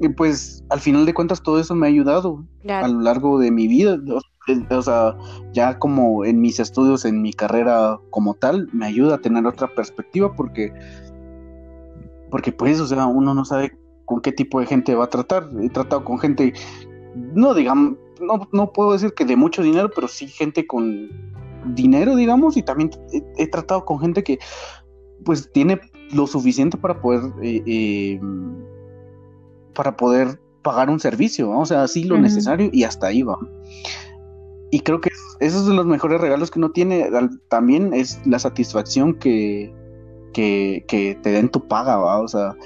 y pues al final de cuentas todo eso me ha ayudado a lo largo de mi vida. O, sea, ya como en mis estudios, en mi carrera como tal, me ayuda a tener otra perspectiva porque, porque pues, o sea, uno no sabe con qué tipo de gente va a tratar. He tratado con gente, no digamos, no, no puedo decir que de mucho dinero, pero sí gente con dinero, digamos, y también he, tratado con gente que pues tiene lo suficiente para poder eh, eh, para poder pagar un servicio, o sea, sí lo necesario y hasta ahí va. Y creo que esos son los mejores regalos que uno tiene. También es la satisfacción que, que, que te den tu paga, ¿va? O sea,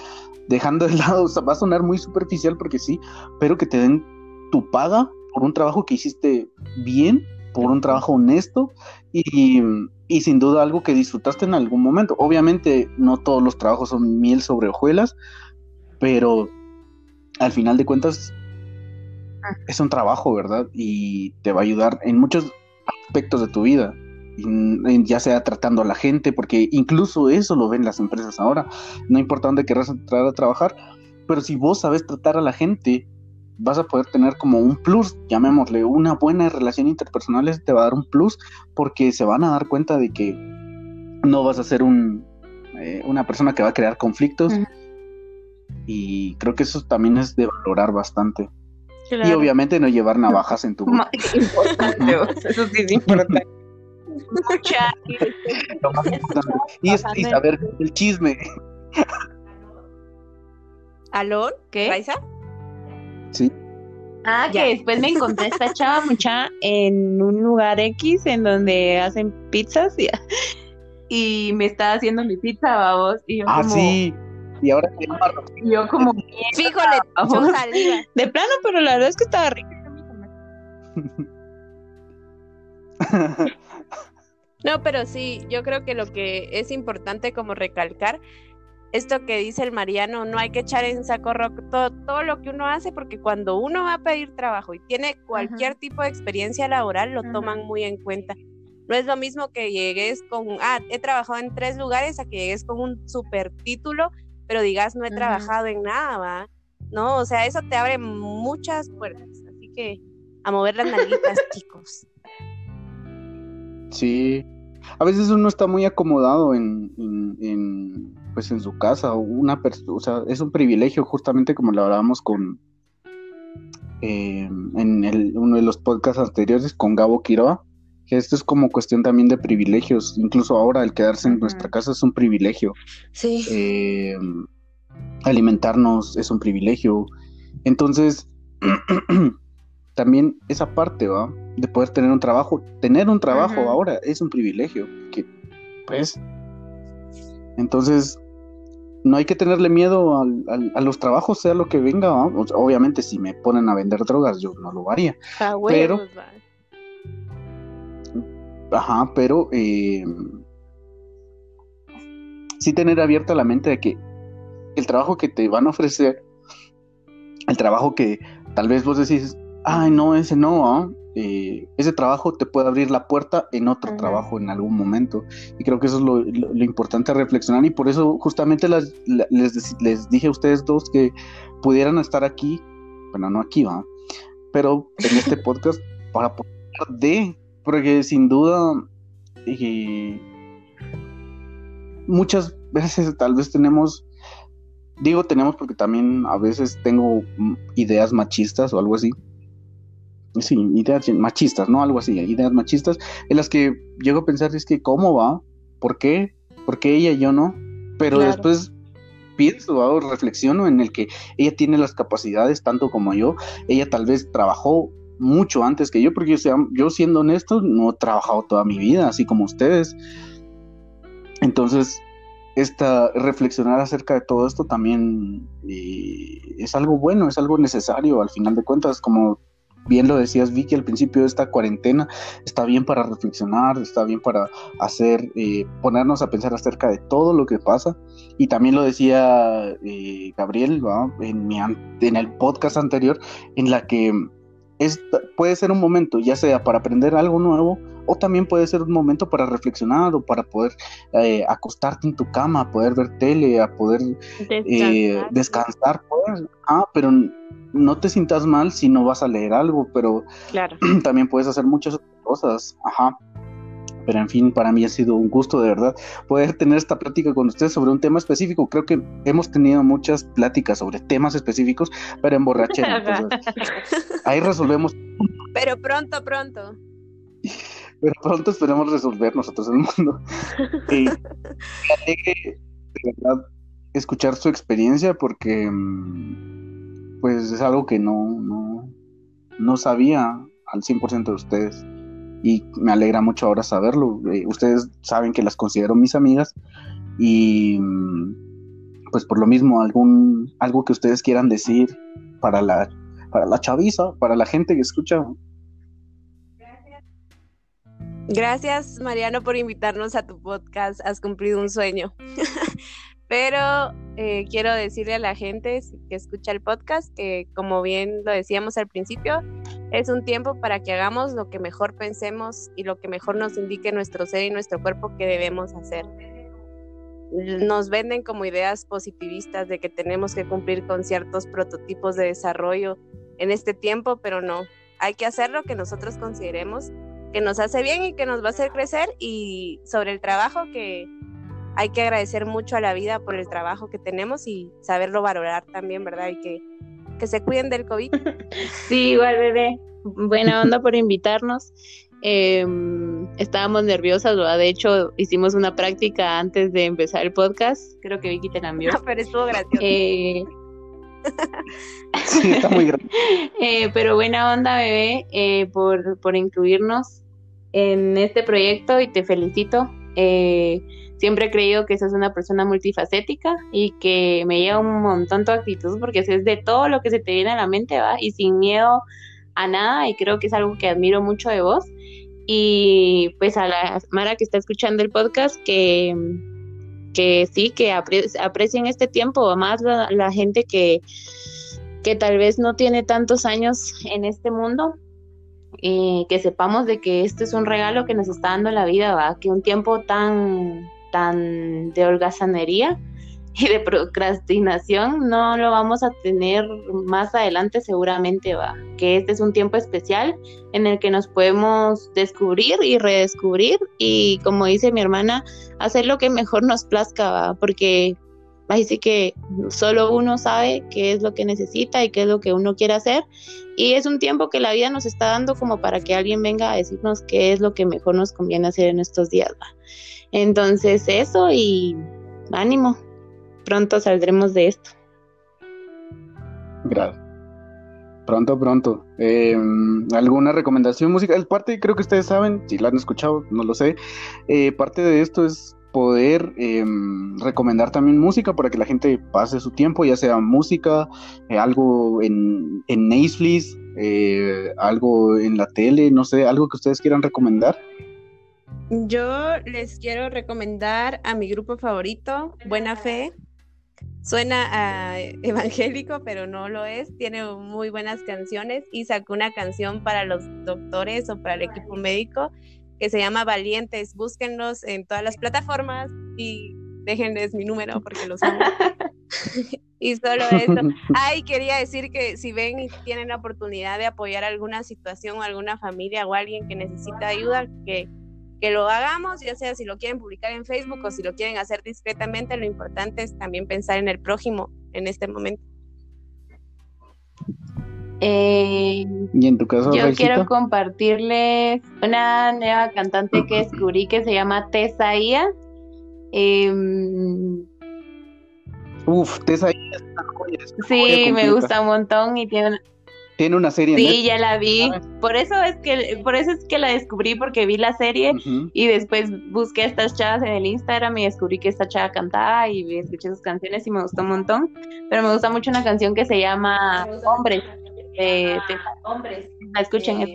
dejando de lado, va a sonar muy superficial porque sí, pero que te den tu paga por un trabajo que hiciste bien, por un trabajo honesto y, y sin duda algo que disfrutaste en algún momento. Obviamente no todos los trabajos son miel sobre hojuelas, pero al final de cuentas ah. es un trabajo, ¿verdad? Y te va a ayudar en muchos aspectos de tu vida. Ya sea tratando a la gente, porque incluso eso lo ven las empresas ahora. No importa dónde querrás entrar a trabajar, pero si vos sabes tratar a la gente, vas a poder tener como un plus, llamémosle, una buena relación interpersonal te va a dar un plus porque se van a dar cuenta de que no vas a ser un, eh, una persona que va a crear conflictos. Y creo que eso también es de valorar bastante. Y obviamente no llevar navajas en tu importante, eso sí es importante. Y, saber el chisme. ¿Alón? ¿Qué? ¿Raisa? Sí. Ah, que después me encontré esta chava mucha en un lugar X en donde hacen pizzas y, y me estaba haciendo mi pizza, vamos. Y yo ah, sí. Y ahora y yo como fíjole. De plano, pero la verdad es que estaba rica. No, pero sí, yo creo que lo que es importante como recalcar esto que dice el Mariano, no hay que echar en saco rock todo, lo que uno hace, porque cuando uno va a pedir trabajo y tiene cualquier tipo de experiencia laboral, lo toman muy en cuenta. No es lo mismo que llegues con, ah, he trabajado en tres lugares, a que llegues con un super título, pero digas, no he trabajado en nada, ¿va? No, o sea, eso te abre muchas puertas. Así que a mover las nalguitas, chicos. Sí, a veces uno está muy acomodado en, en, pues en su casa o una o sea, es un privilegio justamente como lo hablábamos con eh, en el, uno de los podcasts anteriores con Gabo Quiroa que esto es como cuestión también de privilegios incluso ahora el quedarse en nuestra casa es un privilegio. Sí. Eh, alimentarnos es un privilegio. Entonces también esa parte va de poder tener un trabajo. Tener un trabajo ahora es un privilegio, que pues... Entonces, no hay que tenerle miedo a los trabajos, sea lo que venga. Obviamente, si me ponen a vender drogas, yo no lo haría. Ah, pero, ajá, pero eh, sí tener abierta la mente de que el trabajo que te van a ofrecer, el trabajo que tal vez vos decís, ay, no, ese no, ¿ah? Eh, ese trabajo te puede abrir la puerta en otro trabajo en algún momento. Y creo que eso es lo, importante a reflexionar y por eso justamente les, les, dije a ustedes dos que pudieran estar aquí, bueno, no aquí, va, pero en este podcast para poder de, porque sin duda eh, muchas veces tal vez tenemos digo tenemos porque también a veces tengo mm, ideas machistas o algo así sí, ideas machistas, ¿no? Algo así, ideas machistas, en las que llego a pensar, es que, ¿cómo va? ¿Por qué? ¿Por qué ella y yo no? Pero después pienso, hago, reflexiono en el que ella tiene las capacidades tanto como yo, ella tal vez trabajó mucho antes que yo, porque yo, yo siendo honesto, no he trabajado toda mi vida, así como ustedes. Entonces, esta, reflexionar acerca de todo esto también eh, es algo bueno, es algo necesario, al final de cuentas, como bien lo decías Vicky al principio de esta cuarentena, está bien para reflexionar, está bien para hacer, eh, ponernos a pensar acerca de todo lo que pasa. Y también lo decía eh, Gabriel en, mi, en el podcast anterior, en la que es, puede ser un momento, ya sea para aprender algo nuevo, o también puede ser un momento para reflexionar o para poder eh, acostarte en tu cama, poder ver tele, a poder descansar, descansar pues. ah, pero no te sientas mal si no vas a leer algo, pero también puedes hacer muchas otras cosas, ajá. Pero en fin, para mí ha sido un gusto de verdad poder tener esta plática con ustedes sobre un tema específico. Creo que hemos tenido muchas pláticas sobre temas específicos, pero en borrachera. ahí resolvemos. Pero pronto, pronto. Pero pronto esperemos resolver nosotros el mundo. y de verdad escuchar su experiencia porque mm, pues es algo que no, no, sabía al 100% de ustedes y me alegra mucho ahora saberlo. Eh, ustedes saben que las considero mis amigas y pues por lo mismo algún algo que ustedes quieran decir para la para la chaviza, para la gente que escucha. Gracias Mariano por invitarnos a tu podcast. Has cumplido un sueño. Pero eh, quiero decirle a la gente que escucha el podcast que, como bien lo decíamos al principio, es un tiempo para que hagamos lo que mejor pensemos y lo que mejor nos indique nuestro ser y nuestro cuerpo que debemos hacer. Nos venden como ideas positivistas de que tenemos que cumplir con ciertos prototipos de desarrollo en este tiempo, pero no. Hay que hacer lo que nosotros consideremos que nos hace bien y que nos va a hacer crecer y sobre el trabajo que hay que agradecer mucho a la vida por el trabajo que tenemos y saberlo valorar también, ¿verdad? Y que, que se cuiden del COVID. Sí, igual, bebé. Buena onda por invitarnos. Em, estábamos nerviosas, ¿verdad? de hecho hicimos una práctica antes de empezar el podcast. Creo que Vicky te la envió. pero estuvo gracioso. Eh, sí, está muy gracioso. Eh, pero buena onda, bebé, eh, por, por incluirnos en este proyecto y te felicito. Eh, siempre he creído que sos una persona multifacética y que me lleva un montón tu actitud porque es de todo lo que se te viene a la mente, ¿va? Y sin miedo a nada y creo que es algo que admiro mucho de vos. Y pues a la Mara que está escuchando el podcast, que, que sí, que aprecien este tiempo, más la, la gente que, que tal vez no tiene tantos años en este mundo, eh, que sepamos de que esto es un regalo que nos está dando la vida, ¿va? que un tiempo tan, tan de holgazanería y de procrastinación no lo vamos a tener más adelante seguramente, va, que este es un tiempo especial en el que nos podemos descubrir y redescubrir y como dice mi hermana, hacer lo que mejor nos plazca, ¿va? porque Así sí que solo uno sabe qué es lo que necesita y qué es lo que uno quiere hacer. Y es un tiempo que la vida nos está dando como para que alguien venga a decirnos qué es lo que mejor nos conviene hacer en estos días. Entonces eso y ánimo. Pronto saldremos de esto. Gracias. Pronto, pronto. Em, ¿Alguna recomendación musical? Parte, creo que ustedes saben, si la han escuchado, no lo sé. Eh, parte de esto es poder em, recomendar también música para que la gente pase su tiempo, ya sea música, eh, algo en, en Netflix, eh, algo en la tele, no sé, algo que ustedes quieran recomendar. Yo les quiero recomendar a mi grupo favorito, Buena Fe. Suena a evangélico, pero no lo es. Tiene muy buenas canciones y sacó una canción para los doctores o para el equipo médico que se llama Valientes. Búsquenlos en todas las plataformas y déjenles mi número porque los amo. y solo eso. Ay, quería decir que si ven y tienen la oportunidad de apoyar alguna situación o alguna familia o alguien que necesita ayuda, que, que lo hagamos, ya sea si lo quieren publicar en Facebook o si lo quieren hacer discretamente, lo importante es también pensar en el prójimo en este momento. Eh, ¿Y en tu caso, Yo quiero compartirles una nueva cantante que descubrí que se llama Tessa Ia. Em, Uf, Tessa Ia es una joya. sí, me gusta un montón y tiene una, tiene una serie. Sí, ya la vi. Por eso es que por eso es que la descubrí porque vi la serie y después busqué a estas chavas en el Instagram y descubrí que esta chava cantaba y escuché sus canciones y me gustó un montón. Pero me gusta mucho una canción que se llama Hombres eh, hombres. La escuchen, eh,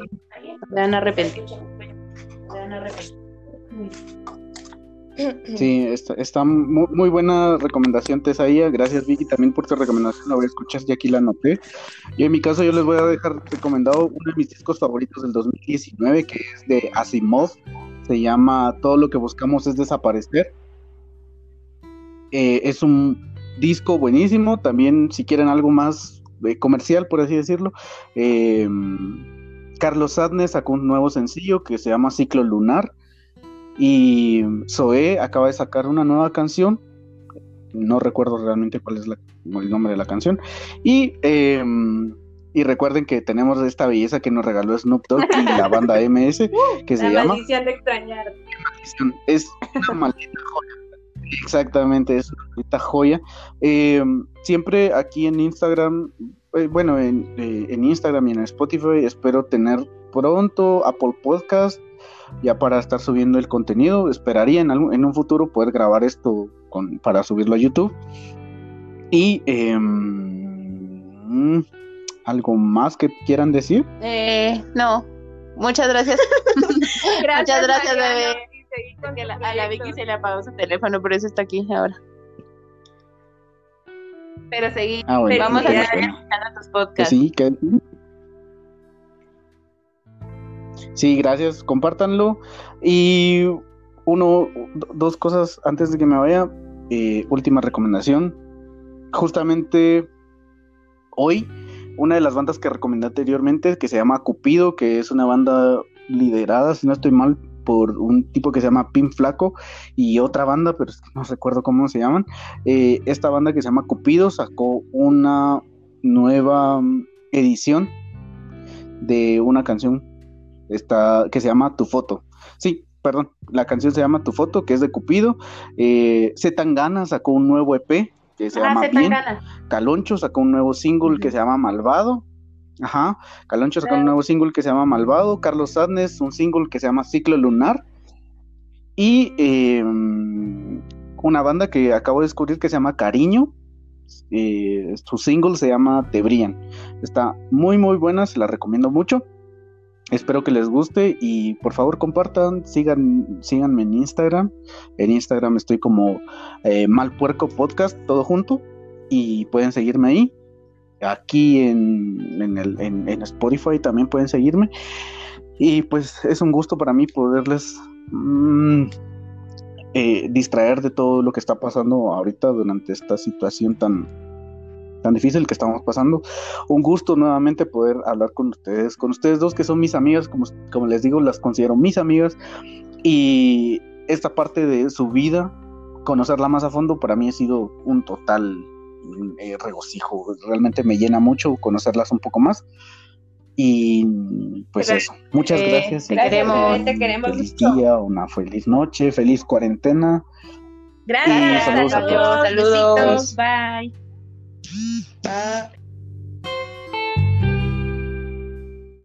se van a arrepentir. Sí, está, muy, buena recomendación, Tesaía. Gracias, Vicky, también por tu recomendación. La voy a escuchar, ya aquí la anoté. Y en mi caso, yo les voy a dejar recomendado uno de mis discos favoritos del 2019, que es de Asimov. Se llama Todo lo que buscamos es desaparecer. Eh, es un disco buenísimo. También, si quieren algo más eh, comercial, por así decirlo. Em, Carlos Sadness sacó un nuevo sencillo que se llama Ciclo Lunar. Y Zoé acaba de sacar una nueva canción. No recuerdo realmente cuál es el nombre de la canción. Y, em, y recuerden que tenemos esta belleza que nos regaló Snoop Dogg y la banda MS, que se llama. de extrañar. Es una maldita joya. Exactamente, es una maldita joya. Eh, siempre aquí en Instagram, eh, bueno, en, eh, en, Instagram y en Spotify espero tener pronto Apple Podcast ya para estar subiendo el contenido. Esperaría en, en un futuro poder grabar esto con, para subirlo a YouTube. Y em, algo más que quieran decir. Eh, no, muchas gracias. muchas gracias, bebé. A la Vicky se le apagó su teléfono, por eso está aquí ahora. Pero seguimos, ah, vamos a estar escuchando tus podcasts. Sí, que... Sí, gracias, compártanlo. Y uno, dos cosas antes de que me vaya. Eh, última recomendación. Justamente hoy, una de las bandas que recomendé anteriormente, que se llama Cupido, que es una banda liderada, si no estoy mal, por un tipo que se llama Pin Flaco y otra banda, pero no recuerdo cómo se llaman. Eh, esta banda que se llama Cupido sacó una nueva edición de una canción esta, que se llama Tu Foto. Sí, perdón, la canción se llama Tu Foto, que es de Cupido. Eh, Tangana sacó un nuevo EP que se ah, llama Bien. Caloncho sacó un nuevo single que se llama Malvado. Ajá, Caloncho sacó un nuevo single que se llama Malvado. Carlos Sadness, un single que se llama Ciclo Lunar. Y em, una banda que acabo de descubrir que se llama Cariño. Eh, su single se llama Te Está muy, muy buena, se la recomiendo mucho. Espero que les guste y por favor compartan, sigan, síganme en Instagram. En Instagram estoy como eh, Malpuerco Podcast, todo junto. Y pueden seguirme ahí. Aquí en, en, el, en, Spotify también pueden seguirme. Y pues es un gusto para mí poderles mm, eh, distraer de todo lo que está pasando ahorita durante esta situación tan, tan difícil que estamos pasando. Un gusto nuevamente poder hablar con ustedes, con ustedes dos que son mis amigas, como, como les digo, las considero mis amigas. Y esta parte de su vida, conocerla más a fondo, para mí ha sido un total eh, regocijo. Realmente me llena mucho conocerlas un poco más. Y pues eso, muchas eh, gracias. Te queremos, te queremos feliz día, una feliz noche, feliz cuarentena. Gracias. saludos a todos. Saludos. Bye. Uh,